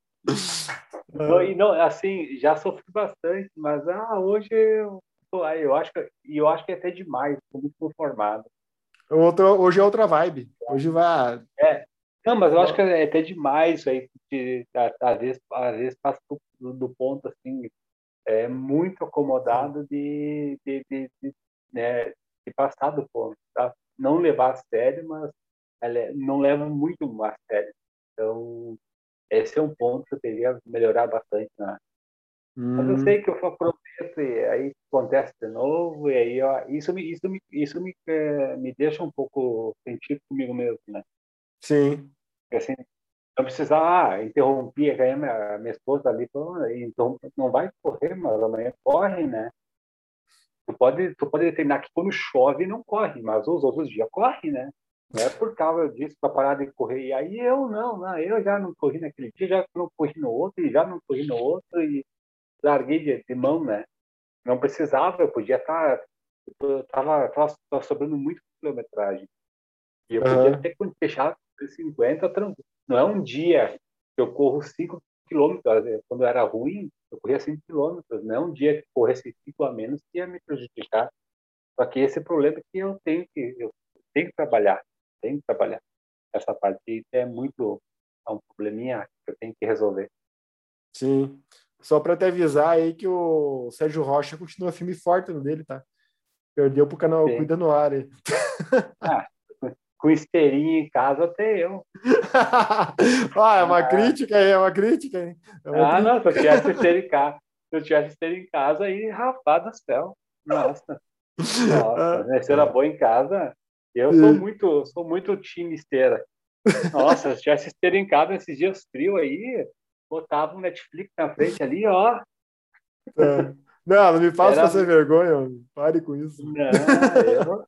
não, e não, assim, já sofri bastante, mas ah, hoje eu, eu acho que eu acho que é até demais, estou muito conformado. Outro, hoje é outra vibe. Hoje vai. É, Não, mas eu acho que é até demais isso aí, porque às vezes, às vezes passa do, do ponto assim, é muito acomodado de, de, de, de, né, de passar do ponto, tá? Não levar a sério, mas ela não leva muito a sério. Então, esse é um ponto que eu teria melhorar bastante na, Hum. Mas eu hum. sei que eu prometo e aí acontece de novo e aí ó, isso me isso me isso me, é, me deixa um pouco sentido comigo mesmo, né? Sim. Assim, não precisar ah, interromper aí minha, minha esposa ali falou, então não vai correr, mas amanhã corre, né? Tu pode tu pode determinar que quando chove não corre, mas os outros dias corre, né? Não é por causa disso para parar de correr. E aí eu não, não, eu já não corri naquele dia, já não corri no outro, e já não corri no outro, e larguei de, de mão, né? Não precisava, eu podia estar. Tá, eu tava, tava, tava sobrando muito quilometragem. E eu podia ter fechado 50 tranquilo. Não é um dia que eu corro 5 quilômetros. É, quando era ruim, eu corria 5 quilômetros. Não é um dia que corresse 5 a menos que ia me prejudicar. Só que esse problema é que eu tenho que, eu tenho que trabalhar. Tenho que trabalhar. Essa parte é muito. É um probleminha que eu tenho que resolver. Sim. Só para te avisar aí que o Sérgio Rocha continua firme e forte no dele, tá? Perdeu pro canal Sim. Cuida no Ar. Ah, com esteirinho em casa até eu. ah, é uma ah. crítica aí, é uma crítica aí. É uma ah, crítica. não, se eu tivesse esteira em casa, se eu tivesse esteira em casa aí, rapaz do céu. Nossa. Nossa, ah. esteira boa em casa. Eu sou muito, sou muito time esteira. Nossa, se eu tivesse esteira em casa nesses dias frio aí, botava um Netflix na frente ali, ó. É. Não, não me faça Era... fazer vergonha, pare com isso. Não, eu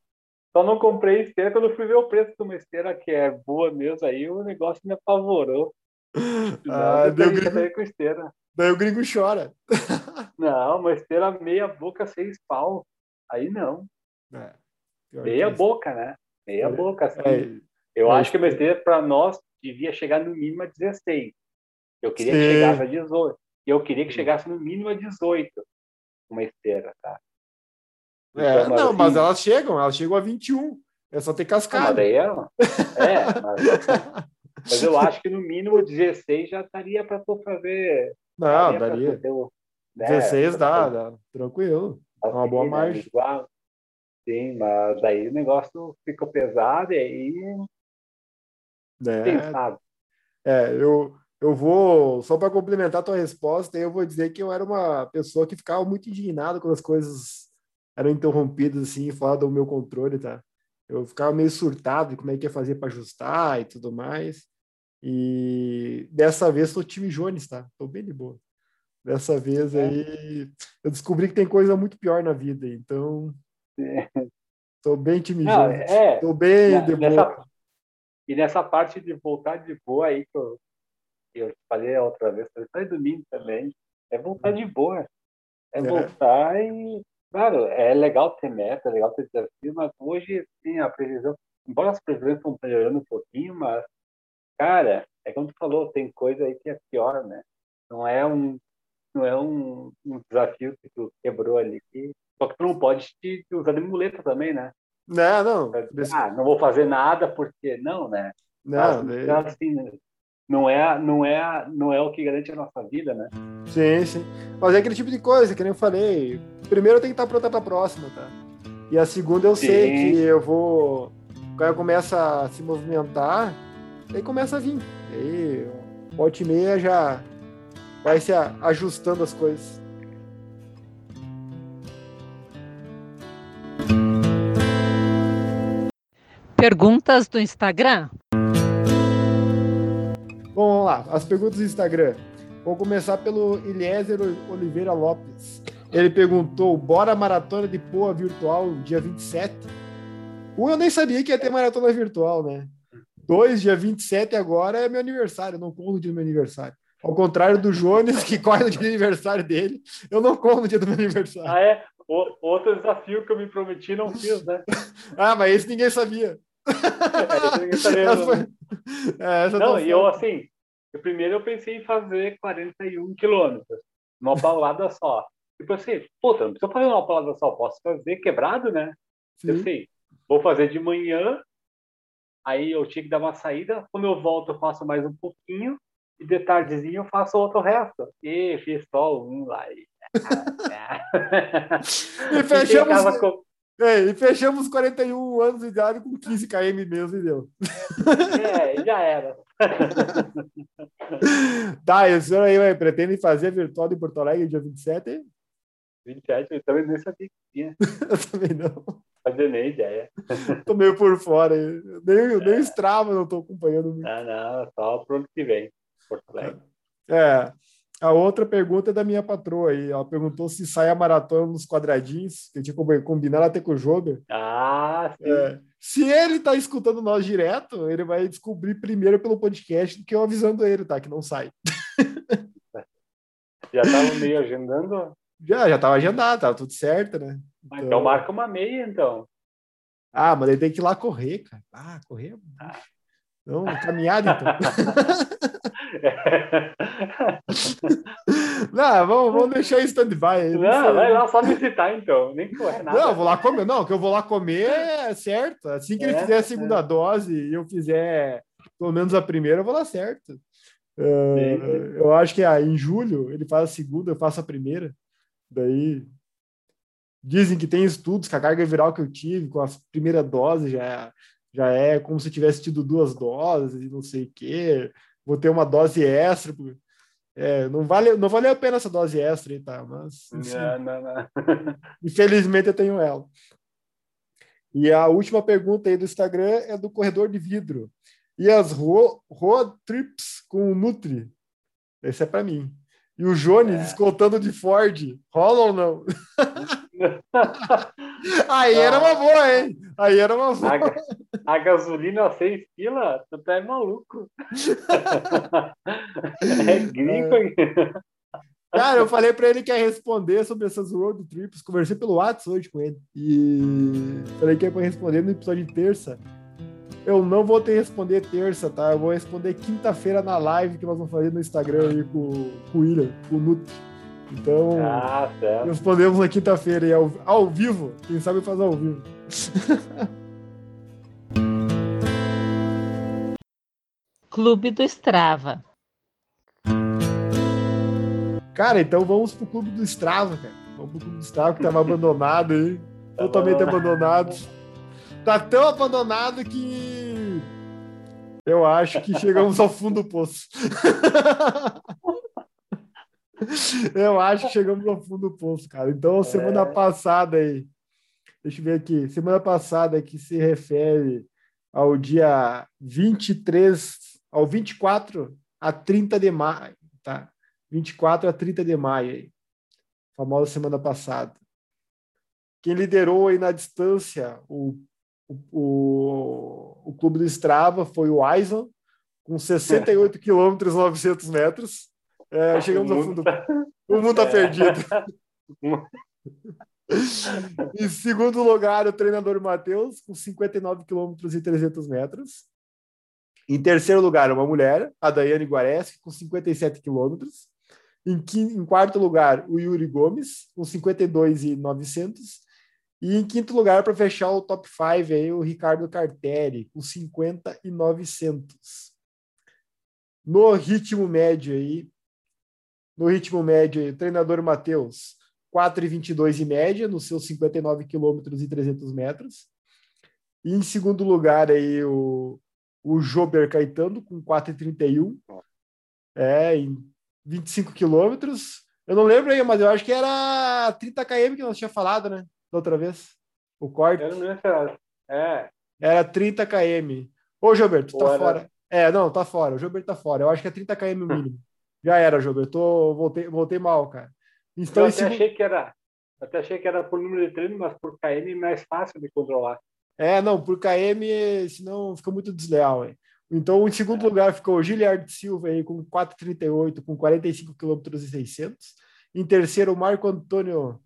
só não comprei esteira quando fui ver o preço de uma esteira que é boa mesmo, aí o negócio me apavorou. Ah, deu gringo... com esteira. Daí o gringo chora. Não, uma esteira meia boca, seis pau. Aí não. É, meia boca, né? Meia é, boca, assim. É, eu acho que uma esteira para nós devia chegar no mínimo a 16. Eu queria Sim. que chegasse a 18. Eu queria que chegasse no mínimo a 18 uma esteira, tá? É, então, não, assim, mas elas chegam, elas chegam a 21. É só ter cascada. Mas daí é, é mas, mas, eu acho que no mínimo 16 já daria para tu fazer. Não, daria. daria. né, 16 dá, dá, tranquilo. É uma boa né, margem. Igual. Sim, mas daí o negócio ficou pesado e aí. É, Quem sabe? É, eu, eu vou, só para complementar a tua resposta, eu vou dizer que eu era uma pessoa que ficava muito indignado quando as coisas eram interrompidas assim, fora do meu controle, tá? Eu ficava meio surtado de como é que ia fazer para ajustar e tudo mais. E dessa vez sou time Jones, tá? Tô bem de boa. Dessa vez é. aí eu descobri que tem coisa muito pior na vida, então é. tô bem time Não, Jones. É, tô bem na, de nessa, boa. E nessa parte de voltar de boa aí que eu eu falei a outra vez, falei, domingo também, é voltar de boa. É, é voltar e, claro, é legal ter meta, é legal ter desafio, mas hoje, sim, a previsão, embora as previsões estão melhorando um pouquinho, mas, cara, é como tu falou, tem coisa aí que é pior, né? Não é um, não é um, um desafio que tu quebrou ali, que, só que tu não pode te, te usar de muleta também, né? Não, não. Ah, não vou fazer nada porque não, né? Não, mas, assim, não é, não é, não é o que garante a nossa vida, né? Sim, sim. Mas é aquele tipo de coisa, que nem eu falei. Primeiro eu tenho que estar pronta para a próxima, tá? E a segunda eu sim. sei que eu vou. Quando eu começo a se movimentar, aí começa a vir. Aí, volta e meia já vai se ajustando as coisas. Perguntas do Instagram? Bom, vamos lá. As perguntas do Instagram. Vou começar pelo Eliezer Oliveira Lopes. Ele perguntou: bora maratona de Poa virtual dia 27? Um, eu nem sabia que ia ter maratona virtual, né? Dois, dia 27 agora é meu aniversário, eu não corro no dia do meu aniversário. Ao contrário do Jones, que corre no dia do aniversário dele, eu não corro no dia do meu aniversário. Ah, é? O, outro desafio que eu me prometi não fiz, né? ah, mas esse ninguém sabia. É, não, e eu assim, eu, primeiro eu pensei em fazer 41 quilômetros, numa paulada só. E pensei, puta, não precisa fazer uma paulada só, posso fazer quebrado, né? Sim. Eu sei, vou fazer de manhã Aí eu tinha que dar uma saída. Quando eu volto, eu faço mais um pouquinho. E de tardezinho eu faço outro resto. E fiz só um lá. E, e fechamos. É, e fechamos 41 anos de idade com 15 km mesmo e deu. É, já era. tá, e o senhor aí pretende fazer virtual de Porto Alegre dia 27? 27, eu também nem sabia que tinha. eu também não. Fazia nem ideia. tô meio por fora. Nem, é. nem Strava não tô acompanhando muito. Ah, não, só pro ano que vem, Porto Alegre. É. A outra pergunta é da minha patroa aí. Ela perguntou se sai a maratona nos quadradinhos, que eu tinha combinado até com o Jober. Ah, sim. É, se ele tá escutando nós direto, ele vai descobrir primeiro pelo podcast do que eu avisando ele, tá? Que não sai. Já tava meio agendando? Já, já tava agendado, tava tudo certo, né? Então, então marca uma meia, então. Ah, mas ele tem que ir lá correr, cara. Ah, correr. Ah. Não, caminhada, então. não, vamos, vamos deixar em stand-by. Não, vai lá só visitar, então. Nem correr nada. Não, vou lá comer. Não, que eu vou lá comer é certo. Assim que é, ele fizer a segunda é. dose e eu fizer pelo menos a primeira, eu vou lá certo. Uh, eu acho que ah, em julho ele faz a segunda, eu faço a primeira. Daí dizem que tem estudos que a carga viral que eu tive com a primeira dose já, já é como se tivesse tido duas doses e não sei o quê vou ter uma dose extra. É, não vale, não vale a pena essa dose extra aí, tá? Mas não, não, não. infelizmente eu tenho ela. E a última pergunta aí do Instagram é do corredor de vidro. E as road trips com o Nutri? Esse é para mim. E o Jones é. escoltando de Ford. Rola ou não? Aí era uma boa, hein? Aí era uma boa. A, a gasolina a seis pila, tu tá maluco. é gringo. É. Cara, eu falei para ele que ia responder sobre essas road trips. Conversei pelo WhatsApp hoje com ele. E falei que ia responder no episódio de terça. Eu não vou ter responder terça, tá? Eu vou responder quinta-feira na live que nós vamos fazer no Instagram aí com, com o William, com o Nutri. Então, ah, respondemos na quinta-feira ao, ao vivo. Quem sabe fazer ao vivo. Clube do Strava. Cara, então vamos pro Clube do Strava, cara. Vamos pro Clube do Strava que tava abandonado aí. Tá totalmente abandonado. Tá tão abandonado que eu acho que chegamos ao fundo do poço. Eu acho que chegamos ao fundo do poço, cara. Então, semana é. passada aí, deixa eu ver aqui, semana passada que se refere ao dia 23, ao 24 a 30 de maio, tá? 24 a 30 de maio aí. Famosa semana passada. Quem liderou aí na distância o, o, o, o clube do Strava foi o Aislan, com 68 quilômetros 900 metros. É, chegamos ao fundo. O mundo está perdido. em segundo lugar, o treinador Matheus, com 59 quilômetros e 300 metros. Em terceiro lugar, uma mulher, a Daiane Guareschi, com 57 quilômetros. Em, em quarto lugar, o Yuri Gomes, com 52 e 900. E em quinto lugar, para fechar o top 5, aí, o Ricardo Cartelli, com 50 e 900. No ritmo médio aí, no ritmo médio, treinador Matheus, 4,22 em média, nos seus 59 quilômetros e 300 metros. E em segundo lugar, aí, o, o Jober Caetano, com 4,31, é, em 25 quilômetros. Eu não lembro aí, mas eu acho que era 30 km que nós tinha falado, né? Da outra vez. O corte. Era, é. era 30 km. Ô, Jober, tu tá era... fora. É, não, tá fora. O Jober tá fora. Eu acho que é 30 km o mínimo. Já era, jogo. Eu tô, voltei, voltei mal, cara. Então, eu até achei que era. Até achei que era por número de treino, mas por KM é mais fácil de controlar. É, não, por KM, senão fica muito desleal. Hein? Então, em segundo é. lugar ficou o Giliard Silva aí, com 4,38, com 45 km e 600. Em terceiro, o Marco Antônio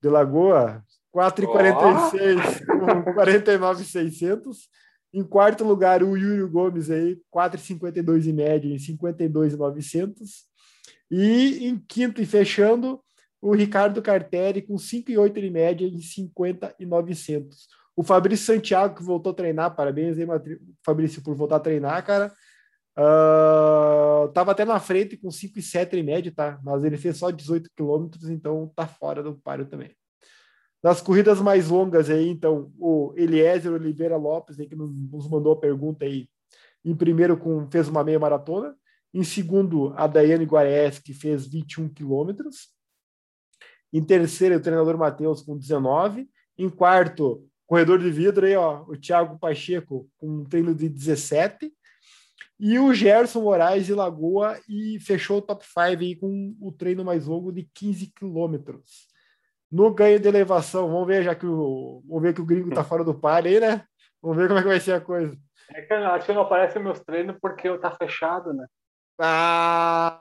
de Lagoa, 4,46 oh. com 49,600. Em quarto lugar, o Yuri Gomes aí, 4,52 em média, em 52,900. E em quinto e fechando, o Ricardo Cartelli com 5,8 em média em 50,900. O Fabrício Santiago, que voltou a treinar, parabéns aí, Fabrício, por voltar a treinar, cara. Uh, tava até na frente com 5 e 7 em média, tá? Mas ele fez só 18 quilômetros, então tá fora do páreo também. Nas corridas mais longas aí, então, o Eliezer Oliveira Lopes, aí, que nos mandou a pergunta aí, em primeiro com, fez uma meia maratona. Em segundo, a Daiane Guares, que fez 21 quilômetros. Em terceiro, o treinador Matheus, com 19. Em quarto, corredor de vidro aí, ó, o Thiago Pacheco, com um treino de 17. E o Gerson Moraes de Lagoa e fechou o top 5 aí com o treino mais longo de 15 quilômetros. No ganho de elevação, vamos ver, já que o, vamos ver que o gringo tá fora do par aí, né? Vamos ver como é que vai ser a coisa. É que eu acho que não aparecem meus treinos porque eu tá fechado, né? Ah,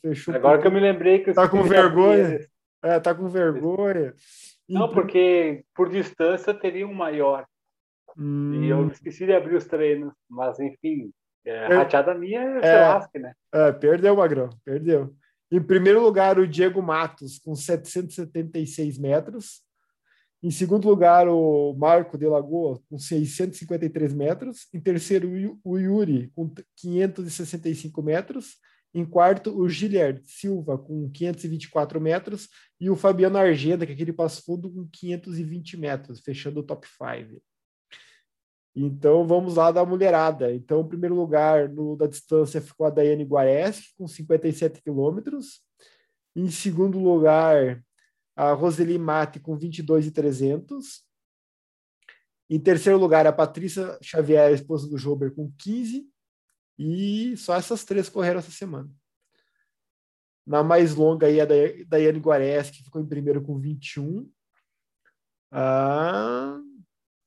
fechou. Agora que eu me lembrei que tá com vergonha. É, tá com vergonha. Não, porque por distância teria um maior. Hum. E eu hum. esqueci de abrir os treinos. Mas, enfim, é, é, rateada minha é, é lasque, né? É, perdeu, Magrão, perdeu. Em primeiro lugar, o Diego Matos, com 776 metros. Em segundo lugar, o Marco de Lagoa, com 653 metros. Em terceiro, o Yuri, com 565 metros. Em quarto, o Giliard Silva, com 524 metros. E o Fabiano Argenda, que é aquele passo fundo, com 520 metros, fechando o top 5. Então, vamos lá da mulherada. Então, em primeiro lugar no, da distância ficou a Daiane Guareschi, com 57 quilômetros. Em segundo lugar, a Roseli Mate, com 22,300. Em terceiro lugar, a Patrícia Xavier, esposa do Jober, com 15. E só essas três correram essa semana. Na mais longa, aí, a Daiane que ficou em primeiro com 21. Ah,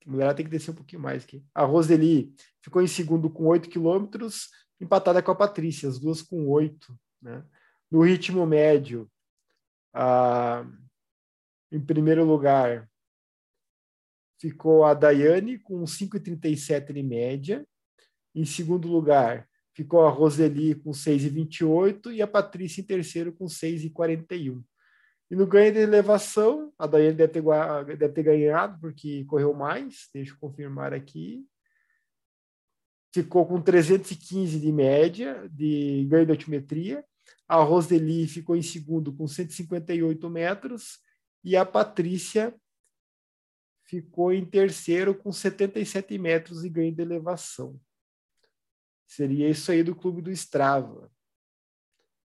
a mulher tem que descer um pouquinho mais aqui. A Roseli ficou em segundo com 8 quilômetros, empatada com a Patrícia, as duas com 8. Né? No ritmo médio, a, em primeiro lugar, ficou a Daiane com 5,37 em média. Em segundo lugar, ficou a Roseli com 6,28 e a Patrícia em terceiro com 6,41. E no ganho de elevação, a Daiane deve ter, deve ter ganhado, porque correu mais, deixa eu confirmar aqui. Ficou com 315 de média de ganho de altimetria. A Roseli ficou em segundo com 158 metros. E a Patrícia ficou em terceiro com 77 metros de ganho de elevação. Seria isso aí do clube do Strava.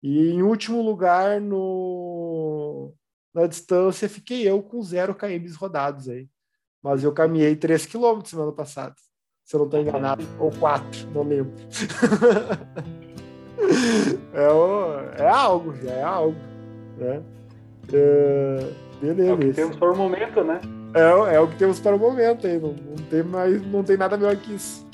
E em último lugar no, na distância fiquei eu com zero km rodados aí. Mas eu caminhei 3 km semana passada, se eu não estou enganado, ou 4, não lembro. é, o, é algo, já é algo. Né? É, beleza. É o que temos para o momento, né? É, é o que temos para o momento aí. Não, não, tem mais, não tem nada melhor que isso.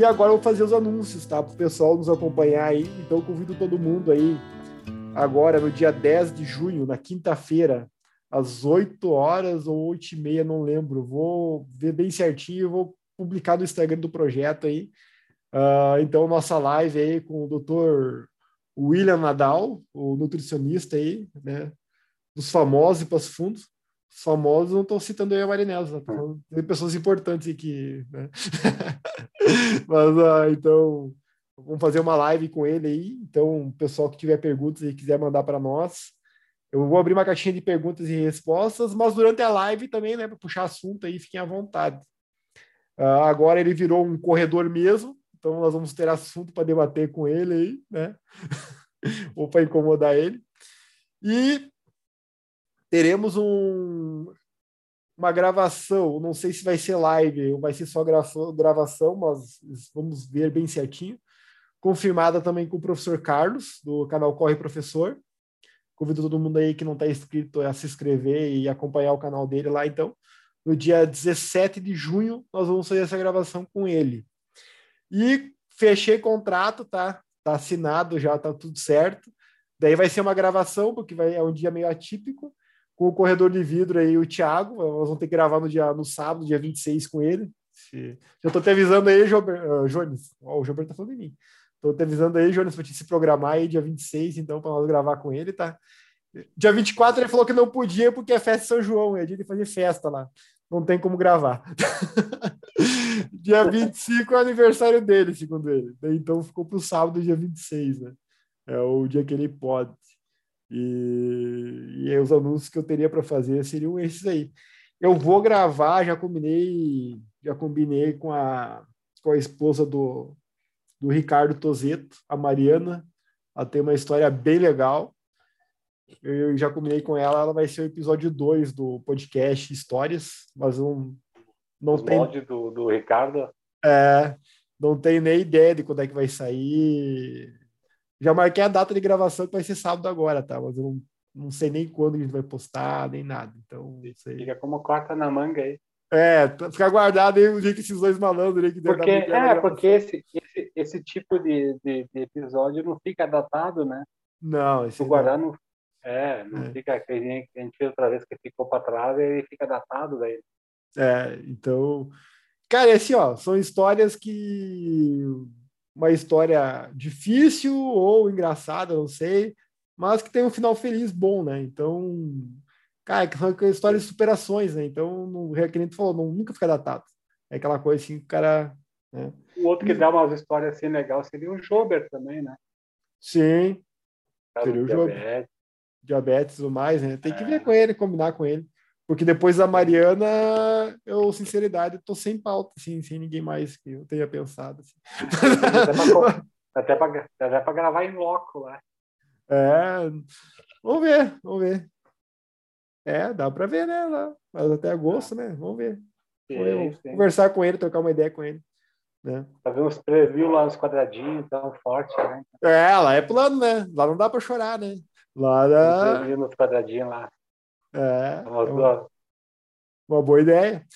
E agora eu vou fazer os anúncios, tá? Para o pessoal nos acompanhar aí. Então convido todo mundo aí, agora no dia 10 de junho, na quinta-feira, às 8 horas ou 8 e meia, não lembro. Vou ver bem certinho, vou publicar no Instagram do projeto aí. Uh, então, nossa live aí com o doutor William Nadal, o nutricionista aí, né? Dos famosos e para os fundos os famosos não estou citando eu e a Marinela, tem pessoas importantes aqui, né? Mas, ah, então, vamos fazer uma live com ele aí. Então, o pessoal que tiver perguntas e quiser mandar para nós, eu vou abrir uma caixinha de perguntas e respostas, mas durante a live também, né, para puxar assunto aí, fiquem à vontade. Uh, agora ele virou um corredor mesmo, então nós vamos ter assunto para debater com ele aí, né? Ou para incomodar ele. E teremos um, uma gravação, não sei se vai ser live ou vai ser só gravação, mas vamos ver bem certinho. Confirmada também com o professor Carlos, do canal Corre Professor. Convido todo mundo aí que não está inscrito a se inscrever e acompanhar o canal dele lá, então. No dia 17 de junho, nós vamos fazer essa gravação com ele. E fechei contrato, tá? Tá assinado já, tá tudo certo. Daí vai ser uma gravação, porque vai, é um dia meio atípico com o corredor de vidro aí, o Thiago. Nós vamos ter que gravar no, dia, no sábado, dia 26, com ele. Já estou te avisando aí, Jober, uh, Jones. Oh, o Jober está falando de mim. Tô te avisando aí, Jonas, pra te se programar aí dia 26, então, para nós gravar com ele, tá? Dia 24 ele falou que não podia porque é festa de São João, é dia de fazer festa lá. Não tem como gravar. dia 25 é o aniversário dele, segundo ele. Então ficou para o sábado, dia 26, né? É o dia que ele pode. E, e os anúncios que eu teria para fazer seriam esses aí. Eu vou gravar, já combinei, já combinei com a, com a esposa do, do Ricardo Tozeto, a Mariana. Ela tem uma história bem legal. Eu já combinei com ela, ela vai ser o episódio 2 do podcast Histórias, mas não, não Os tem. do, do Ricardo. É, não tenho nem ideia de quando é que vai sair. Já marquei a data de gravação que vai ser sábado agora, tá? Mas eu não, não sei nem quando a gente vai postar, nem nada. Então. Fica como corta na manga aí. É, ficar guardado aí o dia que esses dois malandros aí que Porque, é, gravação. porque esse, esse, esse tipo de, de, de episódio não fica datado, né? Não, esse guardar não. É, não É. fica que a gente fez outra vez que ficou para trás e ele fica datado daí. É, então, cara, assim, ó, são histórias que uma história difícil ou engraçada, não sei, mas que tem um final feliz bom, né? Então, cara, que são histórias de superações, né? Então, não, é que nem tu falou, não, nunca fica datado. É aquela coisa assim, que o cara, né? O outro que dá umas histórias assim legal seria o Jober também, né? Sim, Caso Seria o Jober. diabetes. e tudo mais, né? Tem que É. ver com ele, combinar com ele. Porque depois da Mariana, eu, sinceridade, tô sem pauta, assim, sem ninguém mais que eu tenha pensado. assim. Até para gravar em loco lá. É, vamos ver, vamos ver. É, dá para ver, né? Lá, mas até agosto, né? Vamos ver. Sim, sim. conversar com ele, trocar uma ideia com ele. Né? Fazer uns preview lá nos quadradinhos, tão forte, né? É, lá é plano, né? Lá não dá para chorar, né? Lá dá, preview nos quadradinhos lá. É, é uma, duas- uma boa ideia.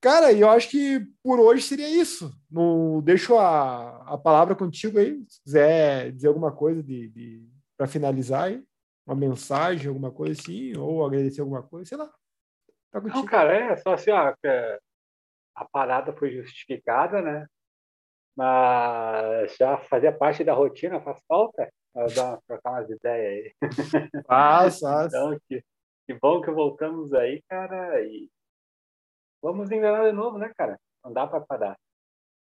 Cara, e eu acho que por hoje seria isso. Não, deixo a, a palavra contigo aí, se quiser dizer alguma coisa de, de para finalizar aí, uma mensagem, alguma coisa assim, ou agradecer alguma coisa, sei lá. Tá Não, cara, é só assim, ó, que a parada foi justificada, né? Mas já fazia parte da rotina, faz falta Nós dar uma, trocar umas ideias aí. Faz, faz. Então, que, que bom que voltamos aí, cara, e vamos enganar de novo, né, cara? Não dá para parar.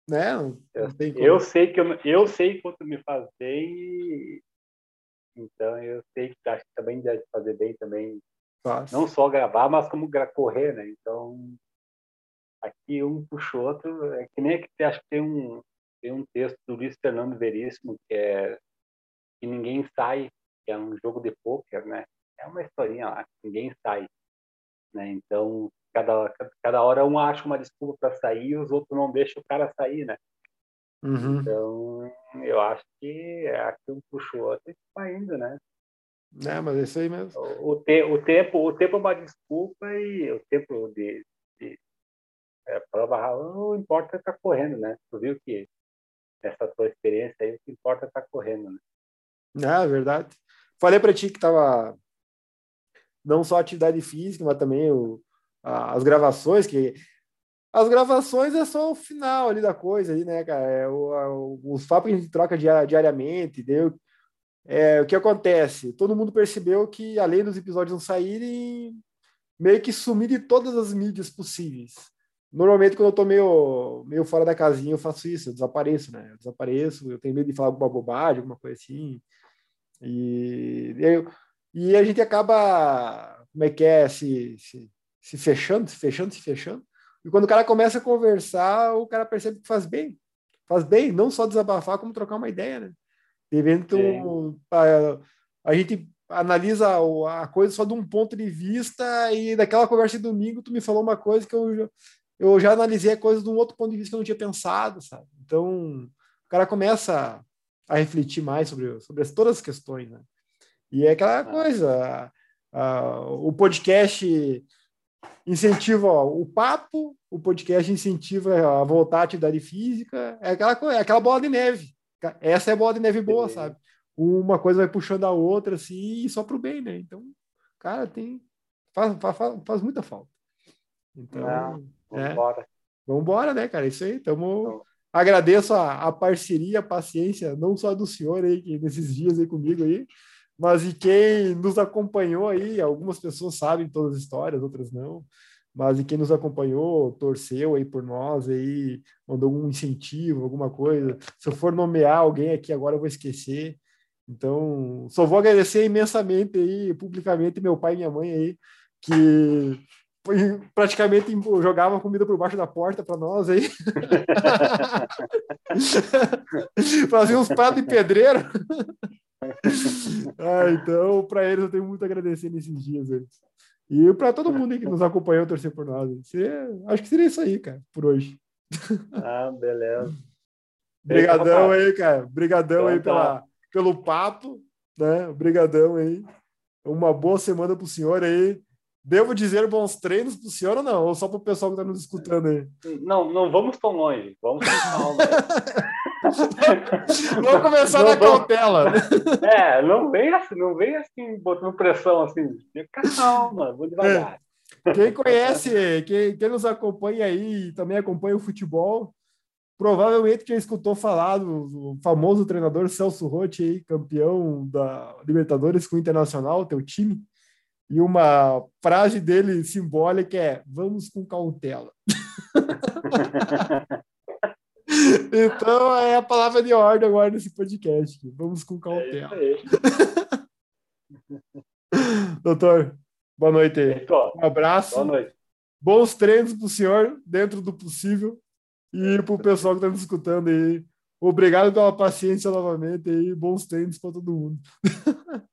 né? Não, não tem como. Eu sei que eu, eu sei quanto me faz bem, então eu sei que acho que também deve fazer bem também Faz. não só gravar, mas como correr, né? Então, aqui um puxa o outro. É que nem que acho que tem um, tem um texto do Luiz Fernando Veríssimo que é que ninguém sai, que é um jogo de pôquer, né? É uma historinha lá, ninguém sai, né? Então, cada, cada hora um acha uma desculpa para sair e os outros não deixam o cara sair, né? Uhum. Então, eu acho que aqui um puxa o outro e vai indo, né? É, mas é isso aí mesmo. o, te, o tempo o tempo é uma desculpa e o tempo de, de é, prova não importa estar correndo né tu viu que nessa tua experiência aí o que importa é estar correndo né É, verdade. Falei para ti que tava não só a atividade física, mas também o, a- as gravações, que as gravações é só o final ali da coisa ali, né, cara? É o, a- os papos que a gente troca dia- diariamente, deu. É, o que acontece? Todo mundo percebeu que, além dos episódios não saírem, meio que sumir de todas as mídias possíveis. Normalmente, quando eu tô meio, meio fora da casinha, eu faço isso, eu desapareço, né? Eu desapareço, eu tenho medo de falar alguma bobagem, alguma coisa assim. E, eu, e a gente acaba, como é que é, se, se, se fechando, se fechando, se fechando. E quando o cara começa a conversar, o cara percebe que faz bem. Faz bem, não só desabafar, como trocar uma ideia, né? Um, a, a gente analisa a coisa só de um ponto de vista e daquela conversa de domingo tu me falou uma coisa que eu, já- eu já analisei a coisa de um outro ponto de vista que eu não tinha pensado, sabe? Então, o cara começa a refletir mais sobre, sobre as- todas as questões, né? E é aquela coisa, o podcast incentiva ó, o papo, o podcast incentiva a voltar à atividade física, é aquela, é aquela bola de neve. Essa é a bola de neve boa, Sim. sabe? Uma coisa vai puxando a outra, assim, e só pro bem, né? Então, cara, tem. Faz, faz, faz muita falta. Então, Não, é, vambora vamos embora, né, cara? Isso aí, tamo, agradeço a, a, parceria, a paciência, não só do senhor aí, que nesses dias aí comigo aí, mas de quem nos acompanhou aí. Algumas pessoas sabem todas as histórias, outras não. Mas de quem nos acompanhou, torceu aí por nós aí, mandou um incentivo, alguma coisa. Se eu for nomear alguém aqui agora, eu vou esquecer. Então, só vou agradecer imensamente aí, publicamente, meu pai e minha mãe aí, que praticamente jogava comida por baixo da porta para nós aí. Fazia uns pratos de pedreiro. ah, então, para eles eu tenho muito a agradecer nesses dias. Aí. E para todo mundo que nos acompanhou torcer por nós. Seria, acho que seria isso aí, cara, por hoje. Ah, beleza. Obrigadão aí, cara. Obrigadão aí então tá. pela, pelo papo, né? Obrigadão aí. Uma boa semana pro senhor aí. Devo dizer bons treinos pro senhor ou não? Ou só pro pessoal que tá nos escutando aí? Não, não vamos tão longe. Vamos com calma. vamos começar não, na vamos... cautela. É, não vem assim, não vem assim, botando pressão assim. Calma, vou devagar. É. Quem conhece, quem, quem nos acompanha aí, também acompanha o futebol, provavelmente já escutou falar do, famoso treinador Celso Rotti, aí, campeão da Libertadores com o Internacional, teu time. E uma frase dele simbólica é: vamos com cautela. então é a palavra de ordem agora nesse podcast. Vamos com cautela. É Doutor, boa noite. Um abraço. Boa noite. Bons treinos para o senhor, dentro do possível. E para o pessoal que está nos escutando aí. Obrigado pela paciência novamente aí. Bons treinos para todo mundo.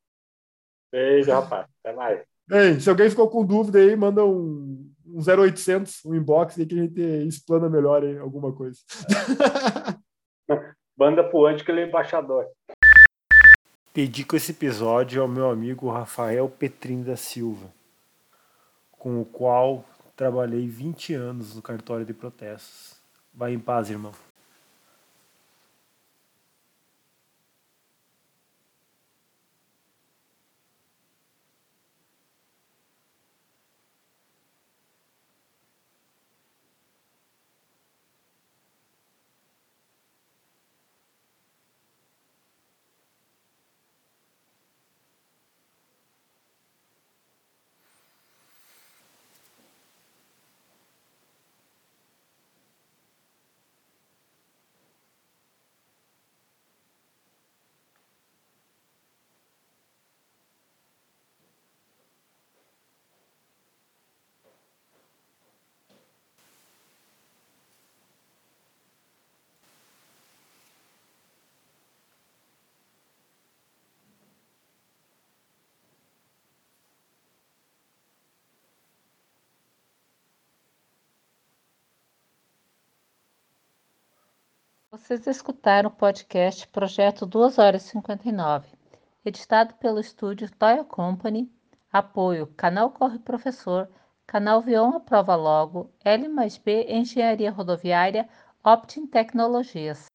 Beijo, rapaz. Até mais. Bem, se alguém ficou com dúvida aí, manda um, um 0800, um inbox aí que a gente explana melhor aí alguma coisa. Manda pro antes que ele é embaixador. Dedico esse episódio ao meu amigo Rafael Petrin da Silva, com o qual trabalhei 20 anos no cartório de protestos. Vai em paz, irmão. Vocês escutaram o podcast Projeto 2 horas e 59, editado pelo estúdio Toya Company, apoio Canal Corre Professor, Canal Vion Aprova Logo, L mais B Engenharia Rodoviária, Optim Tecnologias.